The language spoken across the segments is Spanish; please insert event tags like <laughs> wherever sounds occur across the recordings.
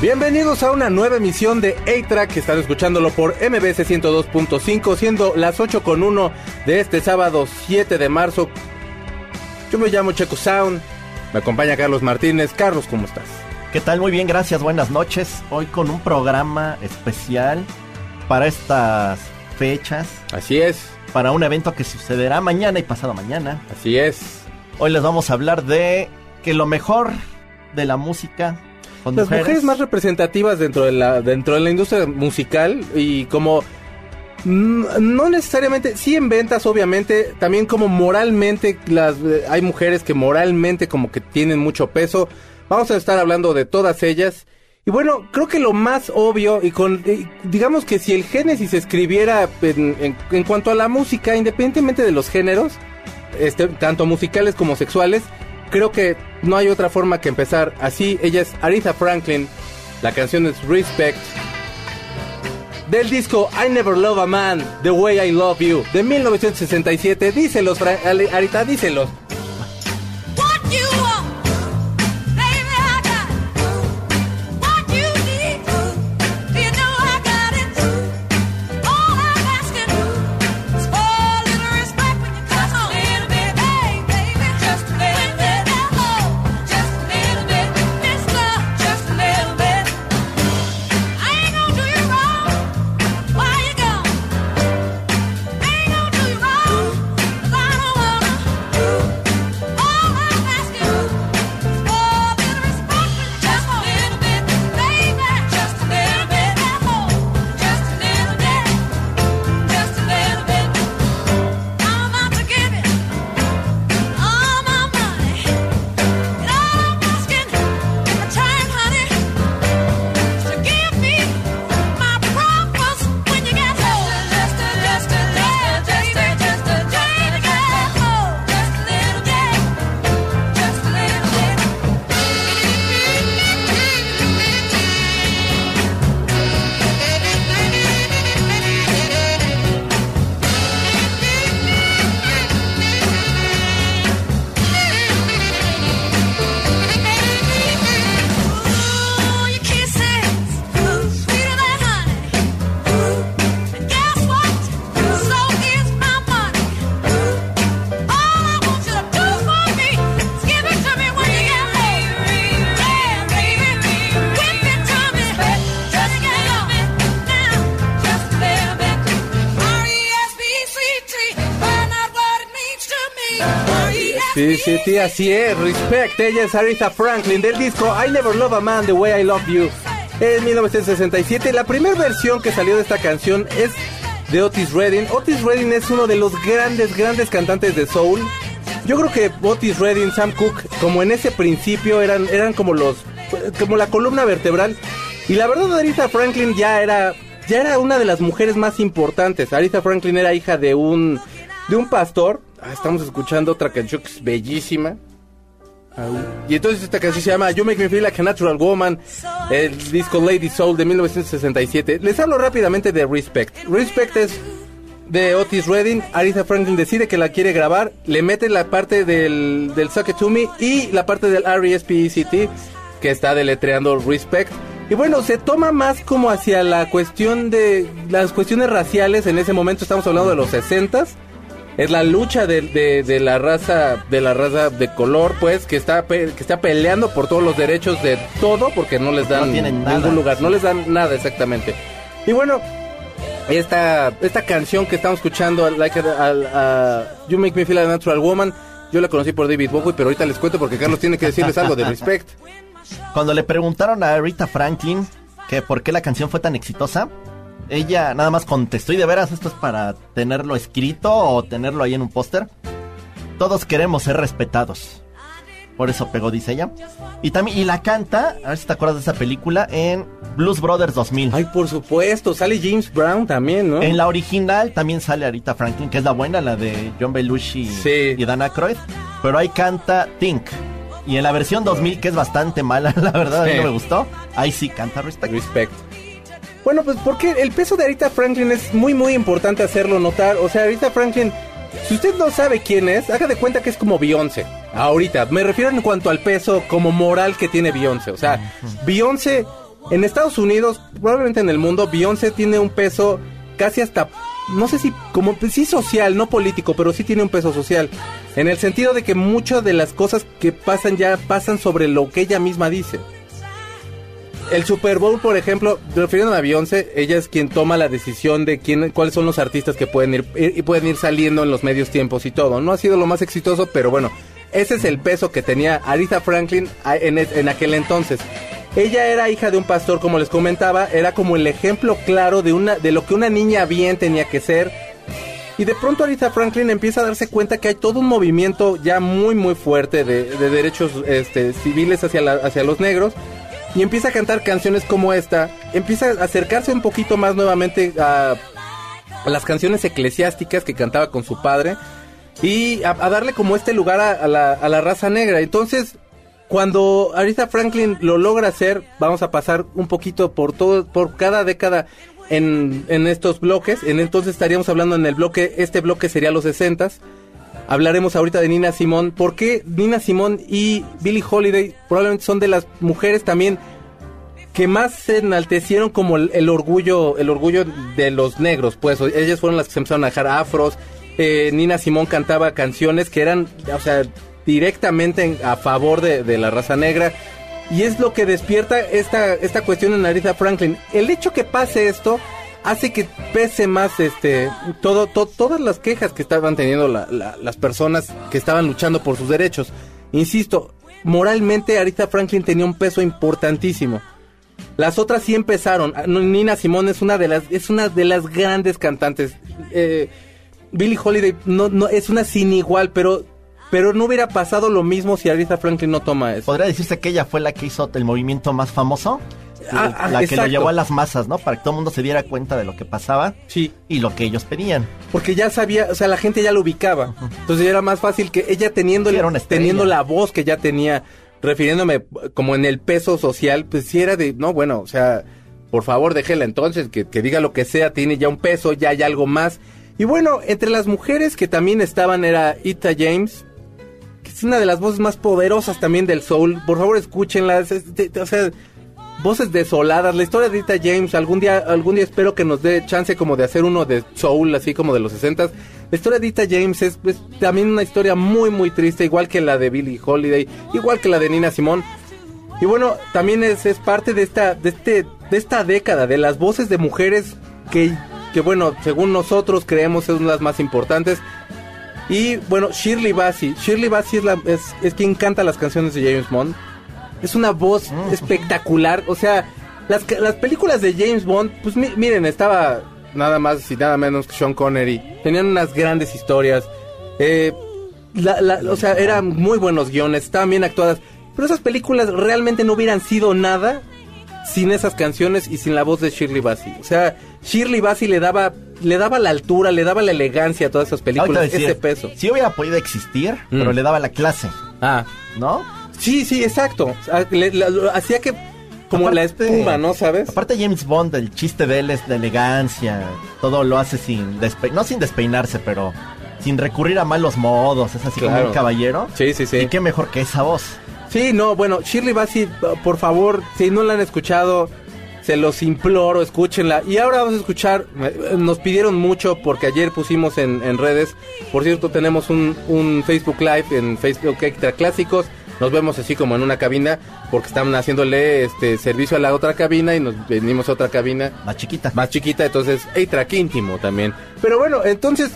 Bienvenidos a una nueva emisión de A-Track, que están escuchándolo por MBS 102.5, siendo las 8 con 1 de este sábado 7 de marzo. Yo me llamo Checo Sound, me acompaña Carlos Martínez. Carlos, ¿cómo estás? ¿Qué tal? Muy bien, gracias, buenas noches. Hoy con un programa especial para estas fechas. Así es. Para un evento que sucederá mañana y pasado mañana. Así es. Hoy les vamos a hablar de que lo mejor de la música las mujeres. más representativas dentro de la dentro de la industria musical y como no necesariamente, sí en ventas obviamente, también como moralmente las hay mujeres que moralmente como que tienen mucho peso. Vamos a estar hablando de todas ellas. Y bueno, creo que lo más obvio y con digamos que si el Génesis se escribiera en, en, cuanto a la música, independientemente de los géneros, este, tanto musicales como sexuales, creo que no hay otra forma que empezar así. Ella es Aretha Franklin. La canción es Respect. Del disco I Never Love a Man, The Way I Love You, de 1967. Díselos, Arita, díselos. Sí, sí, así es. Respect. Ella es Aretha Franklin del disco I Never Love a Man the Way I Love You. En 1967, la primera versión que salió de esta canción es de Otis Redding. Otis Redding es uno de los grandes, grandes cantantes de soul. Yo creo que Otis Redding, Sam Cooke, como en ese principio eran, eran como los, como la columna vertebral. Y la verdad, Aretha Franklin ya era, ya era una de las mujeres más importantes. Aretha Franklin era hija de un, de un pastor Ah, estamos escuchando otra canción que es bellísima. Y entonces esta canción se llama You Make Me Feel Like a Natural Woman, el disco Lady Soul de 1967. Les hablo rápidamente de Respect. Respect es de Otis Redding. Aretha Franklin decide que la quiere grabar, le mete la parte del, del Suck To Me y la parte del R.E.S.P.E.C.T. que está deletreando Respect. Y bueno, se toma más como hacia la cuestión de las cuestiones raciales. En ese momento estamos hablando de los 60s es la lucha de, la raza de la raza de color pues que está que está peleando por todos los derechos de todo porque no les dan ningún lugar no les dan nada exactamente. Y bueno esta esta canción que estamos escuchando like You Make Me Feel a Natural Woman yo la conocí por David Bowie pero ahorita les cuento porque Carlos tiene que decirles algo de Respect. Cuando le preguntaron a Rita Franklin que por qué la canción fue tan exitosa ella nada más contestó, y de veras esto es para tenerlo escrito o tenerlo ahí en un póster. Todos queremos ser respetados. por eso pegó, dice ella. Y también, y la canta, a ver si te acuerdas de esa película, en Blues Brothers 2000. Ay, por supuesto, sale James Brown también, ¿no? En la original también sale Arita Franklin, que es la buena, la de John Belushi Sí. y Dan Aykroyd. Pero ahí canta Think. Y en la versión 2000, que es bastante mala, <laughs> la verdad, a mí no me gustó, ahí sí canta Respect. Respect. Bueno, pues porque el peso de Arita Franklin es muy, muy importante hacerlo notar. O sea, Arita Franklin, si usted no sabe quién es, haga de cuenta que es como Beyoncé. Ahorita, me refiero en cuanto al peso como moral que tiene Beyoncé. O sea, Beyoncé en Estados Unidos, probablemente en el mundo, Beyoncé tiene un peso casi hasta, no sé si como, sí social, no político, pero sí tiene un peso social. En el sentido de que muchas de las cosas que pasan ya pasan sobre lo que ella misma dice. El Super Bowl, por ejemplo, refiriéndome a Beyoncé, ella es quien toma la decisión de quién, cuáles son los artistas que pueden ir, y pueden ir saliendo en los medios tiempos y todo. No ha sido lo más exitoso, pero bueno, ese es el peso que tenía Aretha Franklin en, aquel entonces. Ella era hija de un pastor, como les comentaba, era como el ejemplo claro de una de lo que una niña bien tenía que ser. Y de pronto Aretha Franklin empieza a darse cuenta que hay todo un movimiento ya muy muy fuerte de, de derechos este, civiles hacia, hacia los negros. Y empieza a cantar canciones como esta. Empieza a acercarse un poquito más nuevamente a, las canciones eclesiásticas que cantaba con su padre. Y a, darle como este lugar a, la, a la raza negra. Entonces, cuando Aretha Franklin lo logra hacer, vamos a pasar un poquito por todo, por cada década en, estos bloques. En entonces estaríamos hablando en el bloque, este bloque sería los 60 Hablaremos ahorita de Nina Simón. ¿Por qué Nina Simón y Billie Holiday probablemente son de las mujeres también que más se enaltecieron como el, orgullo, el orgullo de los negros? Pues ellas fueron las que se empezaron a dejar afros. Eh, Nina Simón cantaba canciones que eran, o sea, directamente en- a favor de, de la raza negra. Y es lo que despierta esta, esta cuestión en Aretha Franklin. El hecho que pase esto hace que pese más este todo, to- todas las quejas que estaban teniendo la- la- las personas que estaban luchando por sus derechos. Insisto, moralmente Aretha Franklin tenía un peso importantísimo. Las otras sí empezaron. Ah, Nina Simone es una de las es una de las grandes cantantes. Eh, Billie Holiday no, no es una sin igual, pero pero no hubiera pasado lo mismo si Aretha Franklin no toma eso. ¿Podría decirse que ella fue la que hizo el movimiento más famoso? Ah, ah, la que lo llevó a las masas, ¿no? Para que todo el mundo se diera cuenta de lo que pasaba Sí. y lo que ellos pedían. Porque ya sabía, o sea, la gente ya lo ubicaba. Entonces era más fácil que ella teniendo, Sí, teniendo la voz que ya tenía, refiriéndome como en el peso social, pues sí era de, no, bueno, o sea, por favor déjela entonces, que, que diga lo que sea, tiene ya un peso, ya hay algo más. Y bueno, entre las mujeres que también estaban era Ita James, que es una de las voces más poderosas también del soul. Por favor, escúchenla. es- es- de- o sea, voces desoladas. La historia de Ita James, algún día, algún día espero que nos dé chance como de hacer uno de soul, así como de los 60 La historia de Ita James es, es también una historia muy, muy triste, igual que la de Billie Holiday, igual que la de Nina Simone. Y bueno, también es, es parte de esta, de este, de esta década, de las voces de mujeres que, que bueno, según nosotros creemos son las más importantes. Y bueno, Shirley Bassey. Shirley Bassey es, la, es, es quien canta las canciones de James Bond. Es una voz espectacular. O sea, las, las películas de James Bond, pues mi- miren, estaba nada más y nada menos que Sean Connery. Tenían unas grandes historias. Eh, la- la- o sea, eran muy buenos guiones, estaban bien actuadas. Pero esas películas realmente no hubieran sido nada sin esas canciones y sin la voz de Shirley Bassey. O sea, Shirley Bassey le daba, le daba la altura, le daba la elegancia a todas esas películas, ese peso. Sí hubiera podido existir, pero Mm. le daba la clase, Ah, ¿no? Sí, sí, exacto. Hacía que como la espuma, ¿no sabes? Aparte James Bond, el chiste de él es de elegancia, todo lo hace sin despe no sin despeinarse, pero sin recurrir a malos modos, es así como un caballero. Sí, sí, sí. Y qué mejor que esa voz. Sí, no, bueno, Shirley Bassey, por favor, si no la han escuchado, se los imploro, escúchenla. Y ahora vamos a escuchar, nos pidieron mucho porque ayer pusimos en, en redes, por cierto, tenemos un, un Facebook Live en Facebook Extra Clásicos. Nos vemos así como en una cabina porque están haciéndole este servicio a la otra cabina y nos venimos a otra cabina La chiquita. más chiquita, entonces A-Track íntimo también. Pero bueno, entonces,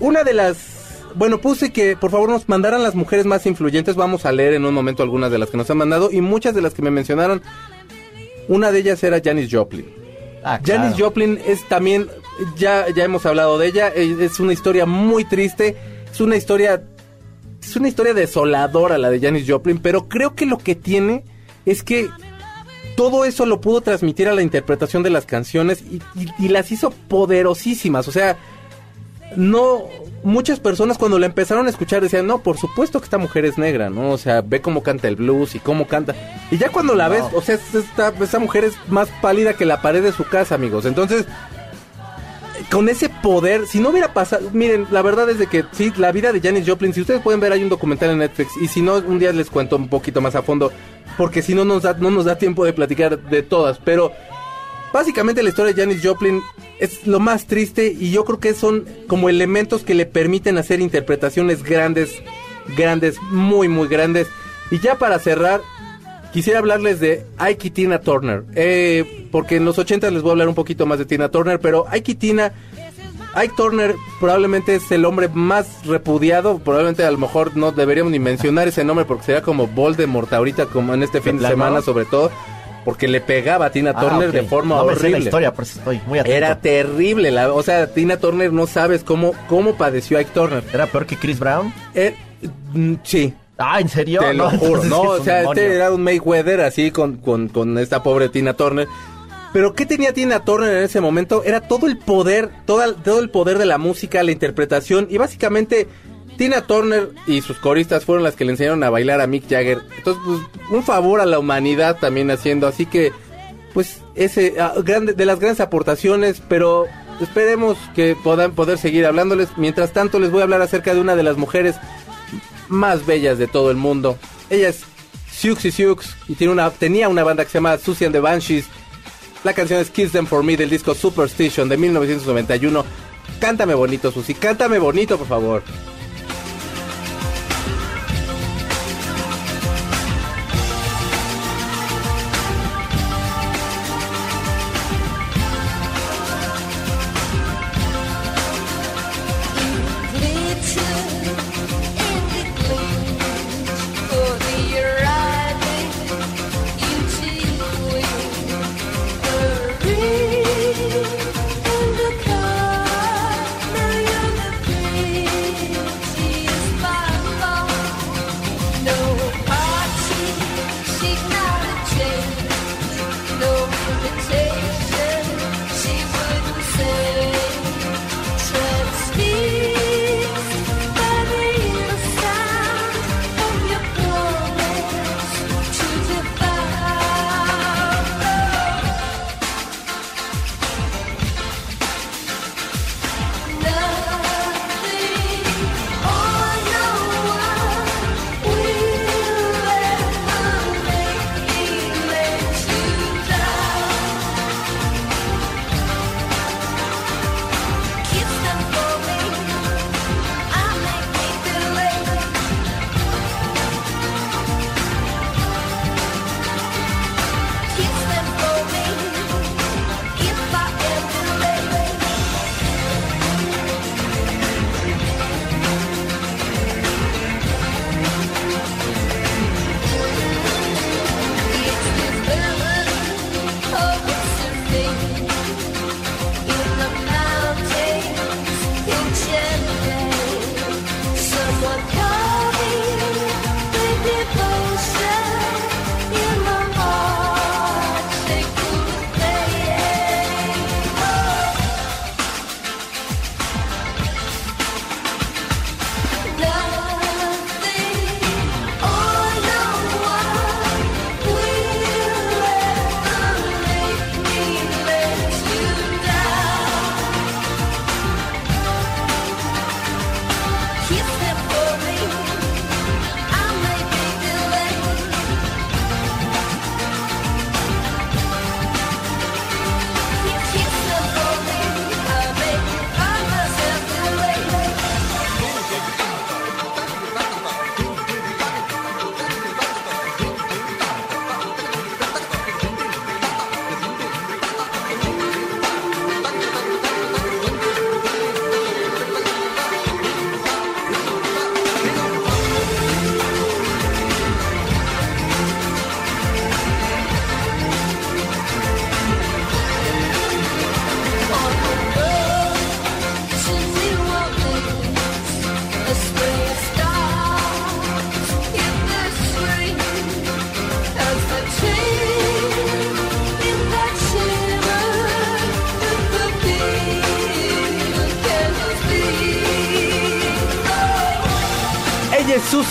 una de las... Bueno, puse que por favor nos mandaran las mujeres más influyentes. Vamos a leer en un momento algunas de las que nos han mandado. Y muchas de las que me mencionaron, una de ellas era Janis Joplin. Ah, Janis. Joplin es también, ya, ya hemos hablado de ella, es una historia muy triste, es una historia es una historia desoladora la de Janis Joplin, pero creo que lo que tiene es que todo eso lo pudo transmitir a la interpretación de las canciones y, y- y las hizo poderosísimas. O sea, no muchas personas cuando la empezaron a escuchar decían, no, por supuesto que esta mujer es negra, ¿no? O sea, ve cómo canta el blues y cómo canta. Y ya cuando la ves, o sea, es- esta, esta mujer es más pálida que la pared de su casa, amigos. Entonces, con ese poder, si no hubiera pasado, miren, la verdad es que sí, la vida de Janis Joplin, si ustedes pueden ver, hay un documental en Netflix, y si no, un día les cuento un poquito más a fondo, porque si no nos da, no nos da tiempo de platicar de todas, pero básicamente la historia de Janis Joplin es lo más triste y yo creo que son como elementos que le permiten hacer interpretaciones grandes, grandes, muy, muy grandes. Y ya para cerrar, quisiera hablarles de Ike y Tina Turner. Eh, porque en los 80 les voy a hablar un poquito más de Tina Turner, pero Ike y Tina... Ike Turner probablemente es el hombre más repudiado, probablemente a lo mejor no deberíamos ni mencionar ese nombre porque sería como Voldemort ahorita, como en este fin de semana sobre todo, porque le pegaba a Tina Ah, Turner de forma no me sé horrible. la historia, por eso estoy muy atento. Era terrible, la, o sea, Tina Turner no sabes cómo, cómo padeció Ike Turner. ¿Era peor que Chris Brown? Eh, mm, sí, Ah, ¿en serio? te lo No, juro. No, o sea, este era un Mayweather así con, con, con esta pobre Tina Turner. Pero ¿qué tenía Tina Turner en ese momento? Era todo el poder, toda, todo el poder de la música, la interpretación y básicamente Tina Turner y sus coristas fueron las que le enseñaron a bailar a Mick Jagger. Entonces, pues, un favor a la humanidad también haciendo. Así que, pues, ese, ah, grande, de las grandes aportaciones, pero esperemos que puedan poder seguir hablándoles. Mientras tanto, les voy a hablar acerca de una de las mujeres más bellas de todo el mundo. Ella es Sioux y tiene una, tenía una banda que se llama Susie and the Banshees. La canción es Kiss Them For Me del disco Superstition de 1991. Cántame bonito, Susie, cántame bonito, por favor.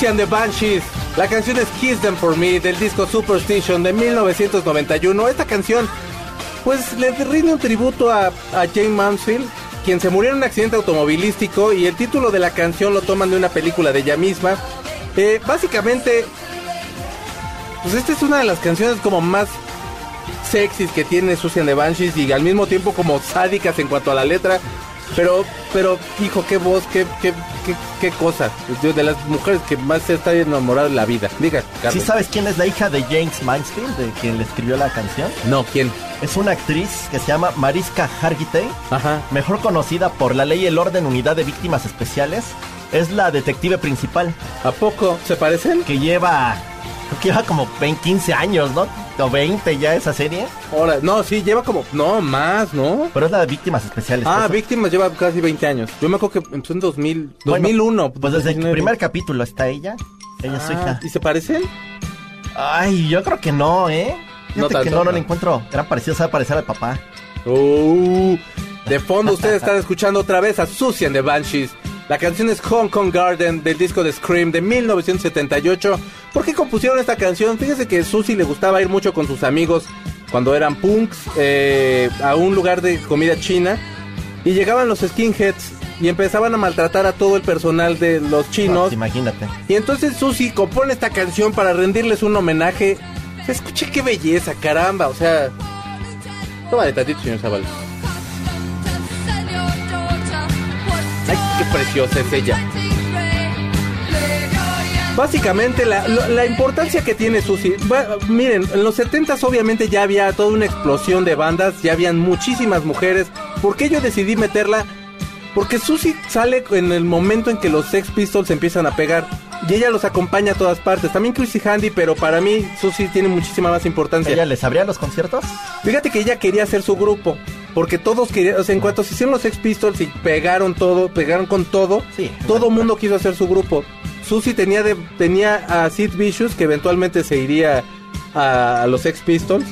Susie and the Banshees. La canción es Kiss Them For Me del disco Superstition de 1991. Esta canción, pues le rinde un tributo a, a Jane Mansfield, quien se murió en un accidente automovilístico y el título de la canción lo toman de una película de ella misma. Eh, básicamente, pues esta es una de las canciones como más sexys que tiene Susan de Banshees y al mismo tiempo como sádicas en cuanto a la letra. Pero, pero, hijo, qué voz, qué, qué, qué, qué cosa. De las mujeres que más se está enamorada en la vida. Diga, ¿Sí Carlos. sabes quién es la hija de James Mansfield, de quien le escribió la canción? No, ¿quién? Es una actriz que se llama Mariska Hargitay, Ajá. mejor conocida por la ley y el orden unidad de víctimas especiales. Es la detective principal ¿A poco se parecen? que lleva, creo <laughs> que lleva como 20, 15 años, ¿no? O 20 ya esa serie. Ahora, no, sí, lleva como, no, más, ¿no? Pero es la de víctimas especiales. Ah, Víctimas lleva casi 20 años. Yo me acuerdo que empezó en 2000, bueno, 2001. Pues desde el 2019. primer capítulo está ella. Ella es su Ah, hija. ¿Y se parecen? Ay, yo creo que no, ¿eh? No Fíjate que tanto, no, no no. le encuentro. Era parecido, sabe parecer al papá. Uh, de fondo ustedes están escuchando otra vez a the Banshees. La canción es Hong Kong Garden del disco de Scream de 1978. ¿Por qué compusieron esta canción? Fíjese que Susie le gustaba ir mucho con sus amigos cuando eran punks eh, a un lugar de comida china y llegaban los skinheads y empezaban a maltratar a todo el personal de los No, chinos. pues imagínate. Y entonces Susi compone esta canción para rendirles un homenaje. Escuche qué belleza, caramba, o sea. Toma de tantito, señor Zavala. Ay, qué preciosa es ella. Básicamente, la, la importancia que tiene Susi. miren, en los 70s obviamente ya había toda una explosión de bandas, ya habían muchísimas mujeres. ¿Por qué yo decidí meterla? Porque Susi sale en el momento en que los Sex Pistols empiezan a pegar. Y ella los acompaña a todas partes. También Chrissy Handy, pero para mí Susi tiene muchísima más importancia. ¿Ella les abría los conciertos? Fíjate que ella quería hacer su grupo. Porque todos querían, o sea, en cuanto se hicieron los Sex Pistols y pegaron todo, pegaron con todo, Sí. todo mundo quiso hacer su grupo. Susie tenía, de, tenía a Sid Vicious, que eventualmente se iría a, a los Sex Pistols.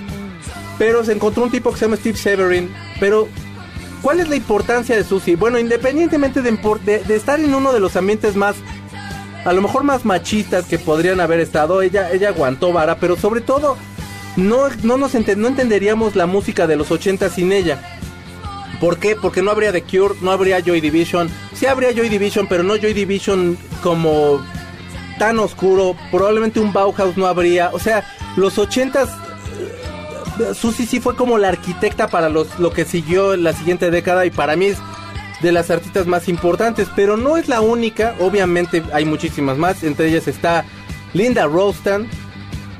Pero se encontró un tipo que se llama Steve Severin. Pero, ¿cuál es la importancia de Susie? Bueno, independientemente de- de estar en uno de los ambientes más, a lo mejor más machistas que podrían haber estado, ella, ella aguantó vara, pero sobre todo, no, no, nos ente- no entenderíamos la música de los 80 sin ella. ¿Por qué? Porque no habría The Cure, no habría Joy Division. Sí habría Joy Division, pero no Joy Division como tan oscuro. Probablemente un Bauhaus no habría. O sea, los 80s eh, Susi sí fue como la arquitecta para los, lo que siguió en la siguiente década y para mí es de las artistas más importantes, pero no es la única, obviamente hay muchísimas más, entre ellas está Linda Rostan,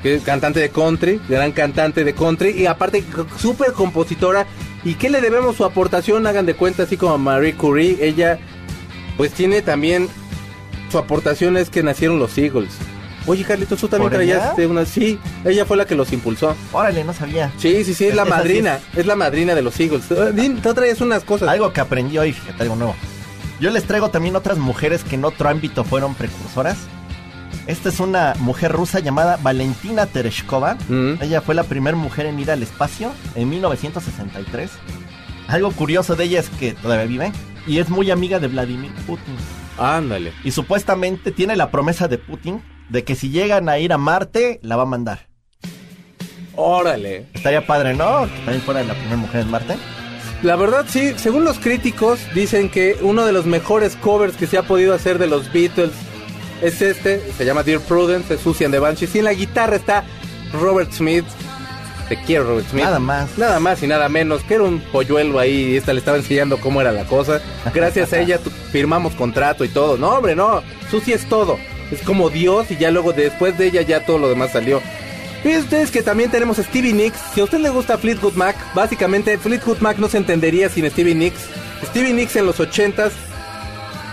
que es cantante de country, gran cantante de country y aparte súper compositora. ¿Y qué le debemos su aportación? Hagan de cuenta, así como Marie Curie, ella pues tiene también su aportación es que nacieron los Eagles. Oye, Carlitos, tú también ¿Por traías ella? de una... Sí, ella fue la que los impulsó. Órale, no sabía. Sí, sí, sí, es la madrina. Es la madrina de los Eagles. Eh, Din, Tú traías unas cosas. Algo que aprendí hoy, fíjate, algo nuevo. Yo les traigo también otras mujeres que en otro ámbito fueron precursoras. Esta es una mujer rusa llamada Valentina Tereshkova. Mm. Ella fue la primera mujer en ir al espacio en 1963. Algo curioso de ella es que todavía vive y es muy amiga de Vladimir Putin. Ándale. Y supuestamente tiene la promesa de Putin de que si llegan a ir a Marte, la va a mandar. Órale. Estaría padre, ¿no? Que también fuera la primera mujer en Marte. La verdad, sí, según los críticos, dicen que uno de los mejores covers que se ha podido hacer de los Beatles es este, se llama Dear Prudence, de Susie and the Banshees. Y en la guitarra está Robert Smith. Te quiero, Robert Smith. Nada más. Nada más y nada menos, que era un polluelo ahí y esta le estaba enseñando cómo era la cosa. Gracias a ella tu- firmamos contrato y todo. No, hombre, no. Susie es todo. Es como Dios y ya luego después de ella ya todo lo demás salió. Fíjense ustedes que también tenemos a Stevie Nicks. Si a usted le gusta Fleetwood Mac, básicamente Fleetwood Mac no se entendería sin Stevie Nicks. Stevie Nicks en los 80s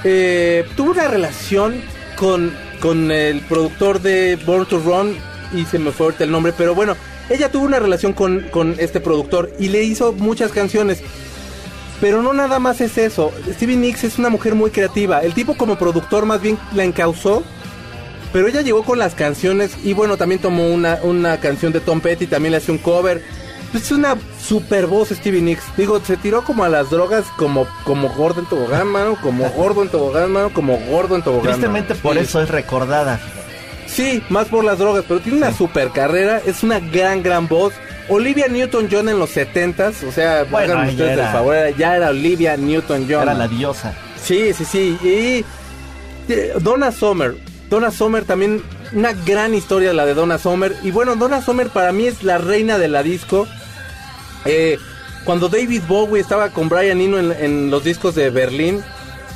eh, tuvo una relación con, con el productor de Born to Run y se me fue ahorita el nombre, pero bueno, ella tuvo una relación con, con este productor y le hizo muchas canciones. Pero no nada más es eso. Stevie Nicks es una mujer muy creativa. El tipo como productor más bien la encausó. Pero ella llegó con las canciones y bueno, también tomó una, una canción de Tom Petty, también le hace un cover. Es una super voz Stevie Nicks. Digo, se tiró como a las drogas como, como gordo en tobogán, mano, como <laughs> gordo en tobogán, mano, como gordo en tobogán. Tristemente mano. por Sí. eso es recordada. Sí, más por las drogas, pero tiene una super carrera, es una gran, gran voz. Olivia Newton-John en los 70s, o sea, Bueno, hagan ustedes era. el favor, ya era Olivia Newton-John. Era la diosa. Sí, sí, sí. Y eh, Donna Summer. Donna Summer también, una gran historia la de Donna Summer. Y bueno, Donna Summer para mí es la reina de la disco. Eh, cuando David Bowie estaba con Brian Eno en, los discos de Berlín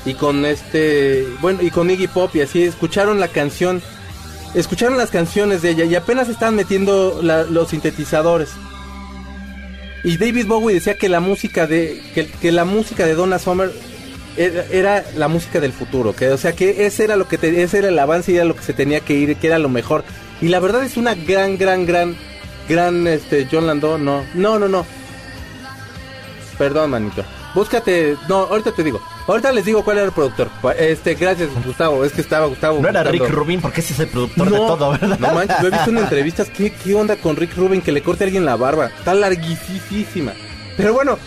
y con este, bueno, y con Iggy Pop y así, escucharon la canción, escucharon las canciones de ella y apenas estaban metiendo los sintetizadores. Y David Bowie decía que la música de que, que la música de Donna Summer era, era la música del futuro, que o sea que ese era lo que te- ese era el avance y era lo que se tenía que ir, que era lo mejor. Y la verdad es una gran gran gran gran este John Landau, no. No, no, no. Perdón, manito. Búscate, no, ahorita te digo. Ahorita les digo cuál era el productor. Este, gracias, Gustavo. Es que estaba Gustavo. No era. Rick Rubin porque ese es el productor de todo, ¿verdad? No manches, lo he visto en entrevistas. ¿Qué, ¿Qué onda con Rick Rubin que le corte a alguien la barba? Está larguísima. Pero bueno,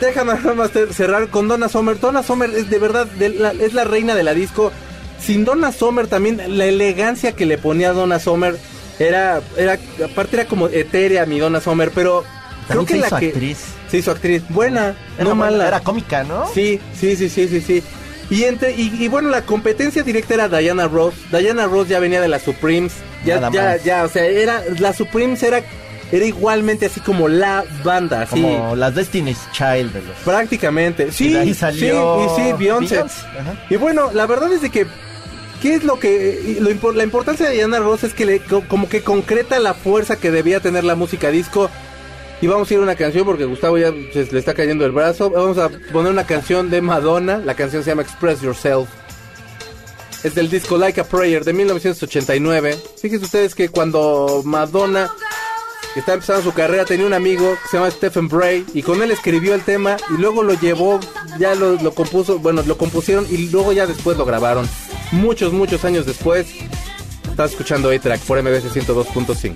déjame nada más cerrar con Donna Summer. Donna Summer es de verdad, de la- es la reina de la disco. Sin Donna Summer también, la elegancia que le ponía a Donna Summer era, era, aparte era como etérea mi Donna Summer, pero creo que se la hizo que... actriz. Se hizo actriz. Buena, Era no mala. Era cómica, ¿no? Sí, sí, sí, sí, sí, sí. Y, entre, y, y bueno, la competencia directa era Diana Ross. Diana Ross ya venía de las Supremes. Ya, ya, ya, o sea, era, las Supremes era, era igualmente así como la banda, así. Como las Destiny's Child de los... Prácticamente. Sí, Y de ahí salió sí, y sí, Beyoncé. Y bueno, la verdad es de que, ¿qué es lo que, lo la importancia de Diana Ross es que le, co- como que concreta la fuerza que debía tener la música disco. Y vamos a ir a una canción porque Gustavo ya se le está cayendo el brazo. Vamos a poner una canción de Madonna. La canción se llama Express Yourself. Es del disco Like a Prayer de 1989. Fíjense ustedes que cuando Madonna que estaba empezando su carrera tenía un amigo que se llama Stephen Bray y con él escribió el tema y luego lo llevó, ya lo, lo compuso, bueno, lo compusieron y luego ya después lo grabaron. Muchos, muchos años después. Estás escuchando A-Track por MBC 102.5.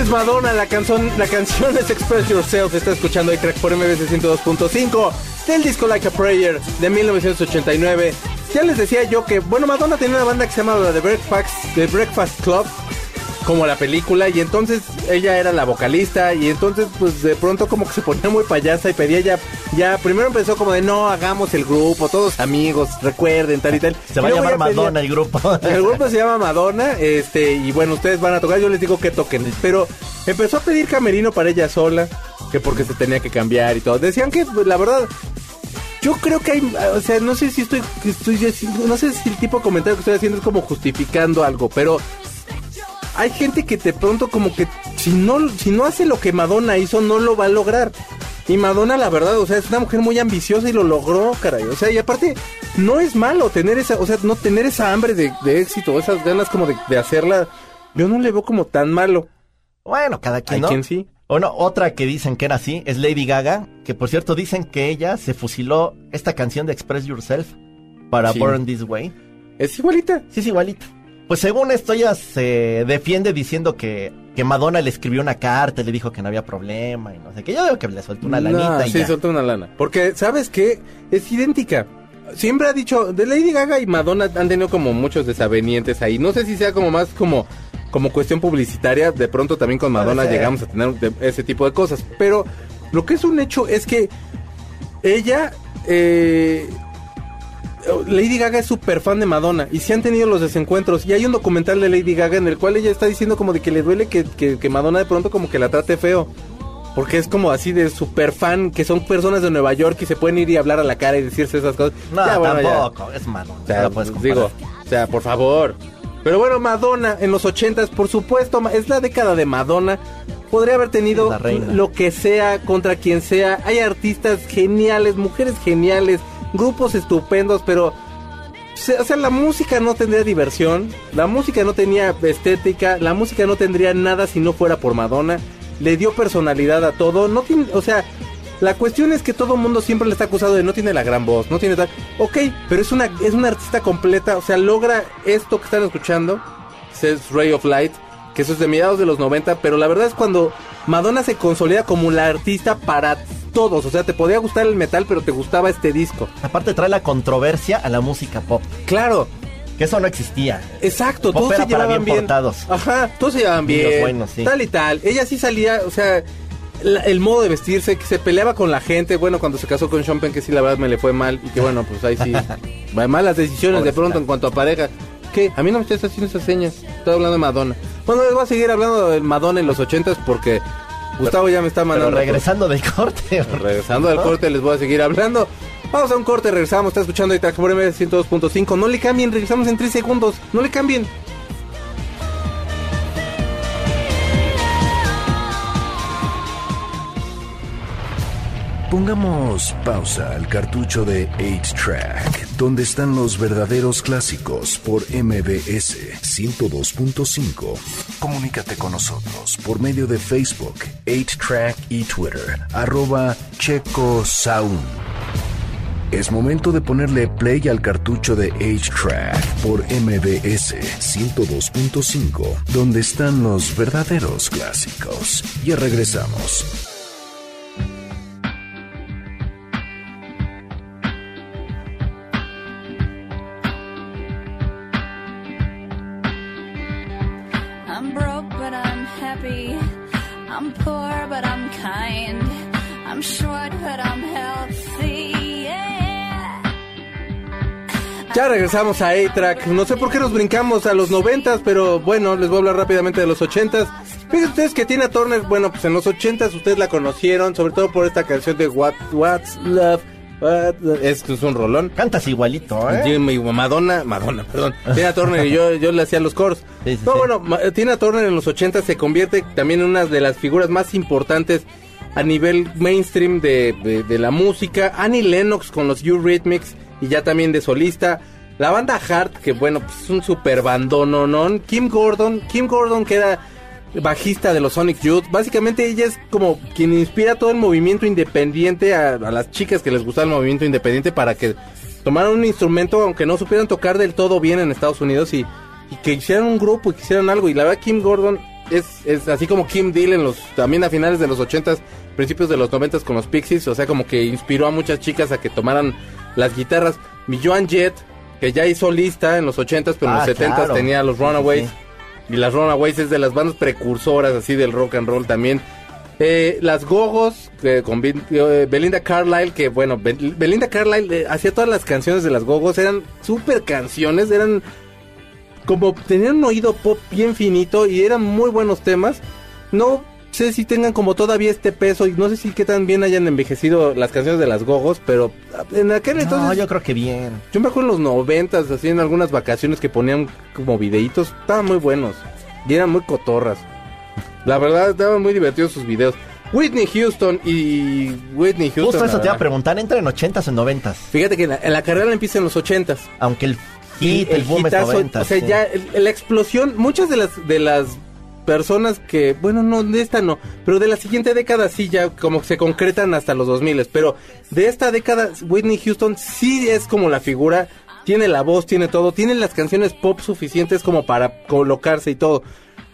es Madonna, la canción, la canción es Express Yourself. Está escuchando track por MBC 102.5 del disco Like a Prayer de 1989. Ya les decía yo que, bueno, Madonna tenía una banda que se llama The Breakfast, The Breakfast Club como la película y entonces ella era la vocalista y entonces pues de pronto como que se ponía muy payasa y pedía ya ya primero empezó como de no hagamos el grupo todos amigos recuerden tal y tal se va a llamar Madonna el grupo. <laughs> El grupo se llama Madonna este y bueno ustedes van a tocar yo les digo que toquen pero empezó a pedir camerino para ella sola que porque se tenía que cambiar y todo. Decían que pues, la verdad yo creo que hay, o sea, no sé si estoy, estoy, no sé si el tipo de comentario que estoy haciendo es como justificando algo, pero hay gente que de pronto como que si no, si no hace lo que Madonna hizo, no lo va a lograr. Y Madonna, la verdad, o sea, es una mujer muy ambiciosa y lo logró, caray. O sea, y aparte, no es malo tener esa, o sea, no tener esa hambre de, éxito, esas ganas como de, hacerla. Yo no le veo como tan malo. Bueno, cada quien, ¿no? quien sí. Bueno, otra que dicen que era así es Lady Gaga, que por cierto dicen que ella se fusiló esta canción de Express Yourself para Born This Way. ¿Es igualita? Sí, es igualita. Pues según esto ella se defiende diciendo que, que Madonna le escribió una carta, le dijo que no había problema y no sé qué. Yo digo que le soltó una lanita y Sí, soltó una lana. Porque, ¿sabes qué? Es idéntica. Siempre ha dicho, de Lady Gaga y Madonna han tenido como muchos desavenientes ahí. No sé si sea como más como, como cuestión publicitaria. De pronto también con Madonna llegamos a tener ese tipo de cosas. Pero lo que es un hecho es que ella... Eh, Lady Gaga es súper fan de Madonna y se han tenido los desencuentros. Y hay un documental de Lady Gaga en el cual ella está diciendo como de que le duele que, Madonna de pronto como que la trate feo. Porque es como así de súper fan, que son personas de Nueva York y se pueden ir y hablar a la cara y decirse esas cosas. No, tampoco, es Madonna. O sea, digo, o sea, por favor. Pero bueno, Madonna en los ochentas, por supuesto, es la década de Madonna. Podría haber tenido lo que sea, contra quien sea. Hay artistas geniales, mujeres geniales grupos estupendos, pero o sea, la música no tendría diversión, la música no tenía estética, la música no tendría nada si no fuera por Madonna. Le dio personalidad a todo, no tiene, o sea, la cuestión es que todo el mundo siempre le está acusado de no tiene la gran voz, no tiene tal. Ok, pero es una, es una artista completa, o sea, logra esto que están escuchando, es Ray of Light, que eso es de mediados de los 90, pero la verdad es cuando Madonna se consolida como la artista para todos. O sea, te podía gustar el metal, pero te gustaba este disco. Aparte trae la controversia a la música pop. Claro. Que eso no existía. Exacto, todos se llevaban bien. Ajá, todos se llevaban bien. Tal y tal. Ella sí salía, o sea, el modo de vestirse, que se peleaba con la gente. Bueno, cuando se casó con Sean Penn, que sí, la verdad me le fue mal. Y que bueno, pues ahí sí. <laughs> malas decisiones de pronto en cuanto a pareja. ¿Qué? A mí no me estás haciendo esas señas. Estoy hablando de Madonna. Bueno, les voy a seguir hablando de Madonna en los ochentas porque Gustavo ya me está mandando. regresando del corte. <laughs> Regresando del corte les voy a seguir hablando. Vamos a un corte, regresamos. Está escuchando Itac por M 102.5. No le cambien, regresamos en 3 segundos. No le cambien. Pongamos pausa al cartucho de 8-Track, donde están los verdaderos clásicos por MBS 102.5. Comunícate con nosotros por medio de Facebook, 8-Track y Twitter, arroba Checo Sound. Es momento de ponerle play al cartucho de 8-Track por MBS 102.5, donde están los verdaderos clásicos. Ya regresamos. Ya regresamos a A-Track. No sé por qué nos brincamos a los noventas, pero bueno, les voy a hablar rápidamente de los ochentas. Fíjense ustedes que Tina Turner, bueno, pues en los ochentas ustedes la conocieron, sobre todo por esta canción de What, What's Love. Esto es un rolón. Cantas igualito, ¿eh? Madonna, Madonna, perdón. <laughs> Tina Turner y yo, yo le hacía los coros. no, bueno, Tina Turner en los ochentas se convierte también en una de las figuras más importantes a nivel mainstream de, de, la música. Annie Lennox con los Eurythmics y ya también de solista. La banda Heart, que bueno, pues es un super bandononón. Kim Gordon, Kim Gordon que era bajista de los Sonic Youth. Básicamente ella es como quien inspira todo el movimiento independiente a, las chicas que les gusta el movimiento independiente para que tomaran un instrumento, aunque no supieran tocar del todo bien en Estados Unidos y, y que hicieran un grupo y que hicieran algo. Y la verdad Kim Gordon es, es así como Kim Deal en los, también a finales de los 80s, principios de los 90s con los Pixies, o sea, como que inspiró a muchas chicas a que tomaran las guitarras. Mi Joan Jett, que ya hizo lista en los 80s, pero en Ah, los 70s claro. tenía los Runaways. Sí. Y las Runaways es de las bandas precursoras así del rock and roll también. Eh, las Gogos, con Vin- eh, Belinda Carlisle, que bueno, Bel- Belinda Carlisle eh, hacía todas las canciones de las Gogos, eran super canciones, eran como tenían un oído pop bien finito y eran muy buenos temas. No sé si tengan como todavía este peso y no sé si qué tan bien hayan envejecido las canciones de las Gogos, pero en aquel No, entonces yo creo que bien. yo me acuerdo en los noventas, así en algunas vacaciones que ponían como videitos, estaban muy buenos. Y eran muy cotorras. La verdad, estaban muy divertidos sus videos. Whitney Houston y Whitney Houston. Justo eso te iba a verdad. preguntar, ¿entra en 80s o 90s? Fíjate que en la, en la carrera empieza en los ochentas. Aunque el hit, el, boom es hitazo, 90s. O sea, sí. ya el- la explosión, muchas de las de las personas que, bueno, no, de esta no, pero de la siguiente década sí ya como que se concretan hasta los 2000, pero de esta década Whitney Houston sí es como la figura, tiene la voz, tiene todo, tiene las canciones pop suficientes como para colocarse y todo.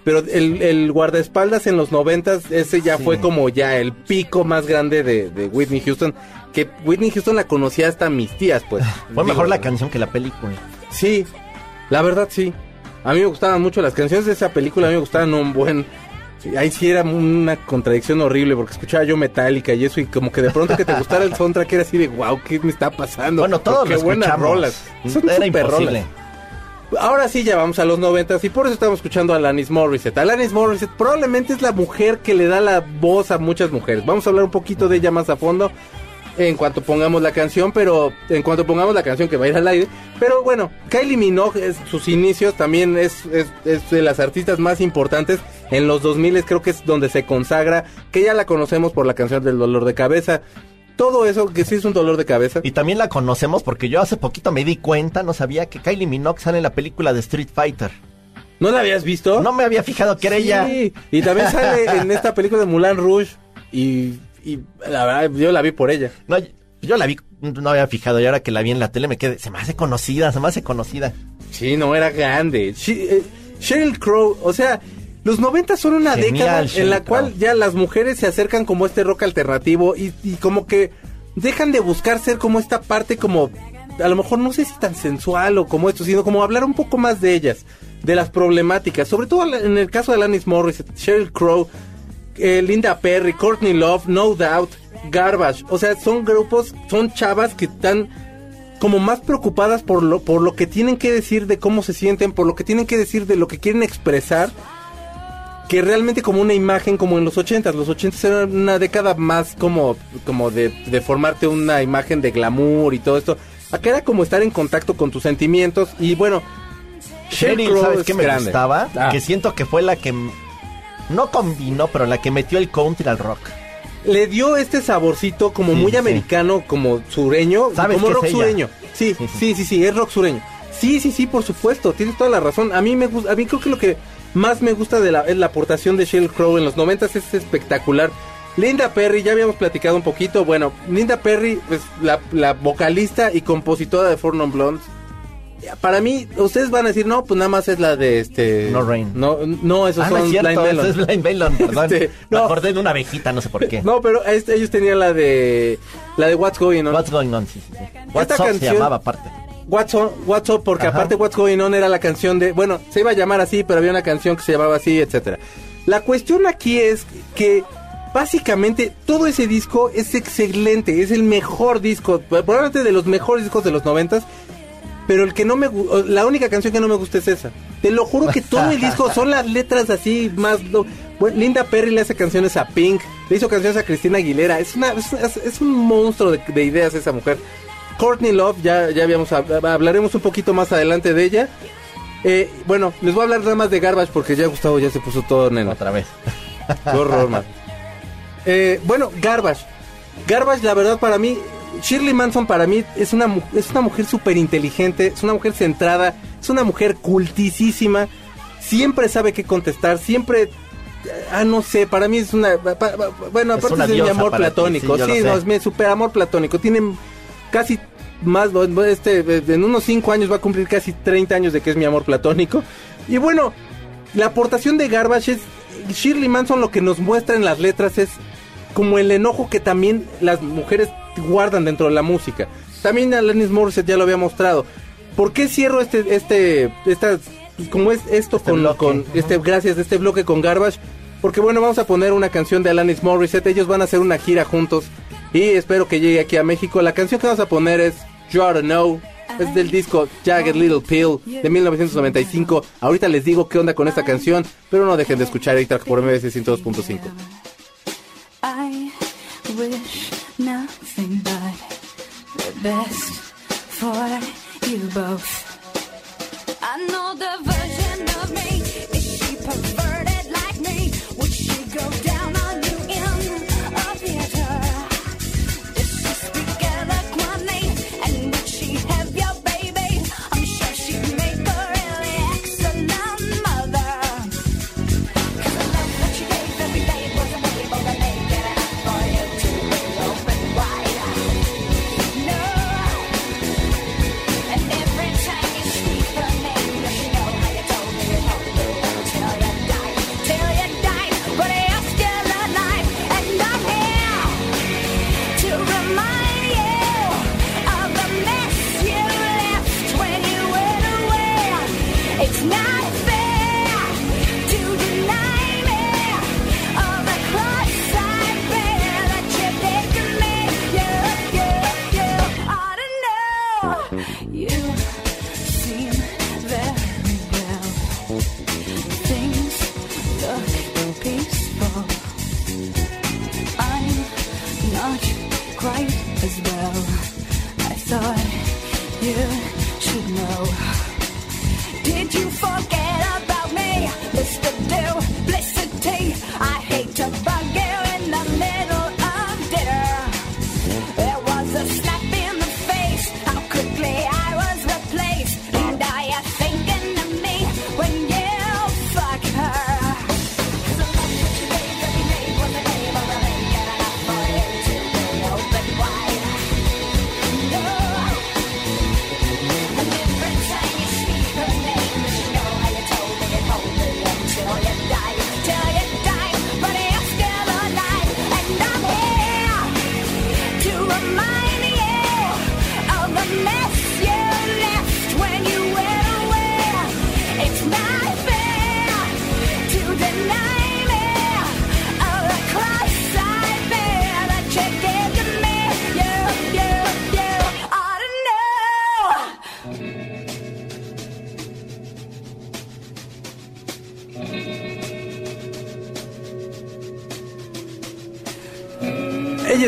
Pero el, el guardaespaldas en los noventas, ese ya Sí. fue como ya el pico más grande de, de Whitney Houston. Que Whitney Houston la conocía hasta mis tías, pues. Fue mejor la canción que la película. Sí, la verdad sí. A mí me gustaban mucho las canciones de esa película, a mí me gustaban un buen... Ahí sí era una contradicción horrible porque escuchaba yo Metallica y eso y como que de pronto que te gustara el soundtrack era así de wow, ¿qué me está pasando? Bueno, todos Qué lo buenas escuchamos. rolas. Son Era super imposible. rolas. Ahora sí ya vamos a los noventas y por eso estamos escuchando a Alanis Morissette. Alanis Morissette probablemente es la mujer que le da la voz a muchas mujeres. Vamos a hablar un poquito de ella más a fondo en cuanto pongamos la canción, pero en cuanto pongamos la canción que va a ir al aire. Pero bueno, Kylie Minogue, es, sus inicios también es, es, es de las artistas más importantes. En los 2000 creo que es donde se consagra, que ya la conocemos por la canción del dolor de cabeza. Todo eso que sí es un dolor de cabeza. Y también la conocemos porque yo hace poquito me di cuenta, no sabía que Kylie Minogue sale en la película de Street Fighter. ¿No la habías visto? No me había fijado que era ella. Sí, y también sale <laughs> en esta película de Moulin Rouge. Y, y la verdad, yo la vi por ella. No, yo la vi, no había fijado y ahora que la vi en la tele me quedé, se me hace conocida, se me hace conocida. Sí, no, era grande. She- eh, Sheryl Crow, o sea, los 90 son una Genial, década en la cual ya las mujeres se acercan como a este rock alternativo y, y como que dejan de buscar ser como esta parte como, a lo mejor no sé si tan sensual o como esto, sino como hablar un poco más de ellas, de las problemáticas, sobre todo en el caso de Alanis Morris, Sheryl Crow, eh, Linda Perry, Courtney Love, No Doubt, Garbage, o sea, son grupos, son chavas que están como más preocupadas por lo, por lo que tienen que decir de cómo se sienten, por lo que tienen que decir de lo que quieren expresar, que realmente como una imagen como en los 80 Los 80 eran una década más como, como de, de formarte una imagen de glamour y todo esto. Acá era como estar en contacto con tus sentimientos y bueno... Sheryl, ¿sabes es qué me grande. gustaba? Ah. Que siento que fue la que no combinó, pero la que metió el country al rock. le dio este saborcito como Sí, muy sí. americano, como sureño, ¿Sabes como es rock ella? sureño. Sí, Sí, sí, sí. es rock sureño. Sí, sí, sí, por supuesto, tienes toda la razón. A mí me gusta, a mí creo que lo que más me gusta de la, es la aportación de Sheryl Crow en los 90 es espectacular. Linda Perry, ya habíamos platicado un poquito. Bueno, Linda Perry, pues la, la vocalista y compositora de Four Non Blondes. Para mí, ustedes van a decir, no, pues nada más es la de este. No Rain. No, no, esos Ah, no son es cierto, Blind Melon. es Blind Melon, perdón. <laughs> Este, Me no. acordé de una abejita, no sé por qué. <laughs> No, pero este- ellos tenían la de la de What's Going On. What's Going On, sí, sí, sí. What's Esta Up canción- se llamaba aparte. What's, on, What's Up, porque Ajá. aparte What's Going On era la canción de, bueno, se iba a llamar así, pero había una canción que se llamaba así, etcétera. La cuestión aquí es que básicamente todo ese disco es excelente, es el mejor disco, probablemente de los mejores discos de los noventas. Pero el que no me la única canción que no me gusta es esa. Te lo juro que todo el disco son las letras así más bueno, Linda Perry le hace canciones a Pink, le hizo canciones a Cristina Aguilera. Es una es, un monstruo de, de ideas esa mujer. Courtney Love, ya, ya habíamos hab- hablaremos un poquito más adelante de ella. Eh, bueno, les voy a hablar nada más de Garbage porque ya Gustavo ya se puso todo neno. Otra vez. Qué horror, man. Eh, bueno, Garbage. Garbage, la verdad, para mí, Shirley Manson para mí es una, es una mujer súper inteligente, es una mujer centrada, es una mujer cultisísima, siempre sabe qué contestar, siempre... Ah, no sé, para mí es una... pa- pa- bueno, Es aparte una es de mi amor ti, platónico. sí, no, es mi super amor platónico. Tiene casi más, este, en unos 5 años va a cumplir casi 30 años de que es mi amor platónico. Y bueno, la aportación de Garbage es, Shirley Manson lo que nos muestra en las letras es como el enojo que también las mujeres guardan dentro de la música. También Alanis Morissette ya lo había mostrado. ¿Por qué cierro este, este, esta, como es esto Este con, bloque. con este, gracias, este bloque con Garbage? Porque bueno, vamos a poner una canción de Alanis Morissette. Ellos van a hacer una gira juntos y espero que llegue aquí a México. La canción que vamos a poner es You Oughta Know. Es del disco Jagged Little Pill de 1995. Ahorita les digo qué onda con esta canción, pero no dejen de escuchar A-Track por MBC 102.5.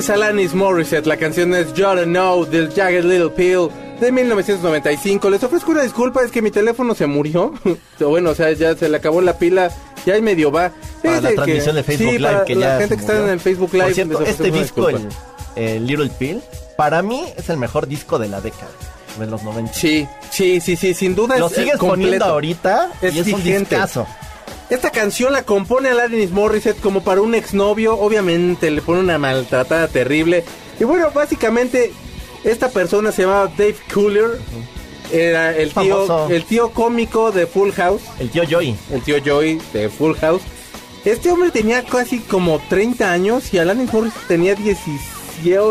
es Alanis Morissette, la canción es You Oughta Know del Jagged Little Pill de 1995. Les ofrezco una disculpa, es que mi teléfono se murió. <laughs> bueno, o sea, ya se le acabó la pila, ya y medio va. Para la Fíjate que- transmisión de Facebook sí, Live para que la ya gente que está en el Facebook Live. Por cierto, este disco, el, el Little Pill, para mí es el mejor disco de la década, de los 90. Sí, sí, sí, sí, sin duda Lo es sigues es completo. poniendo ahorita Es y es un vigente. discazo. Esta canción la compone Alanis Morissette como para un exnovio. Obviamente le pone una maltratada terrible. Y bueno, básicamente esta persona se llamaba Dave Cooler. Era el tío, Famoso. el tío cómico de Full House. El tío Joey. El tío Joey de Full House. Este hombre tenía casi como 30 años y Alanis Morissette tenía 17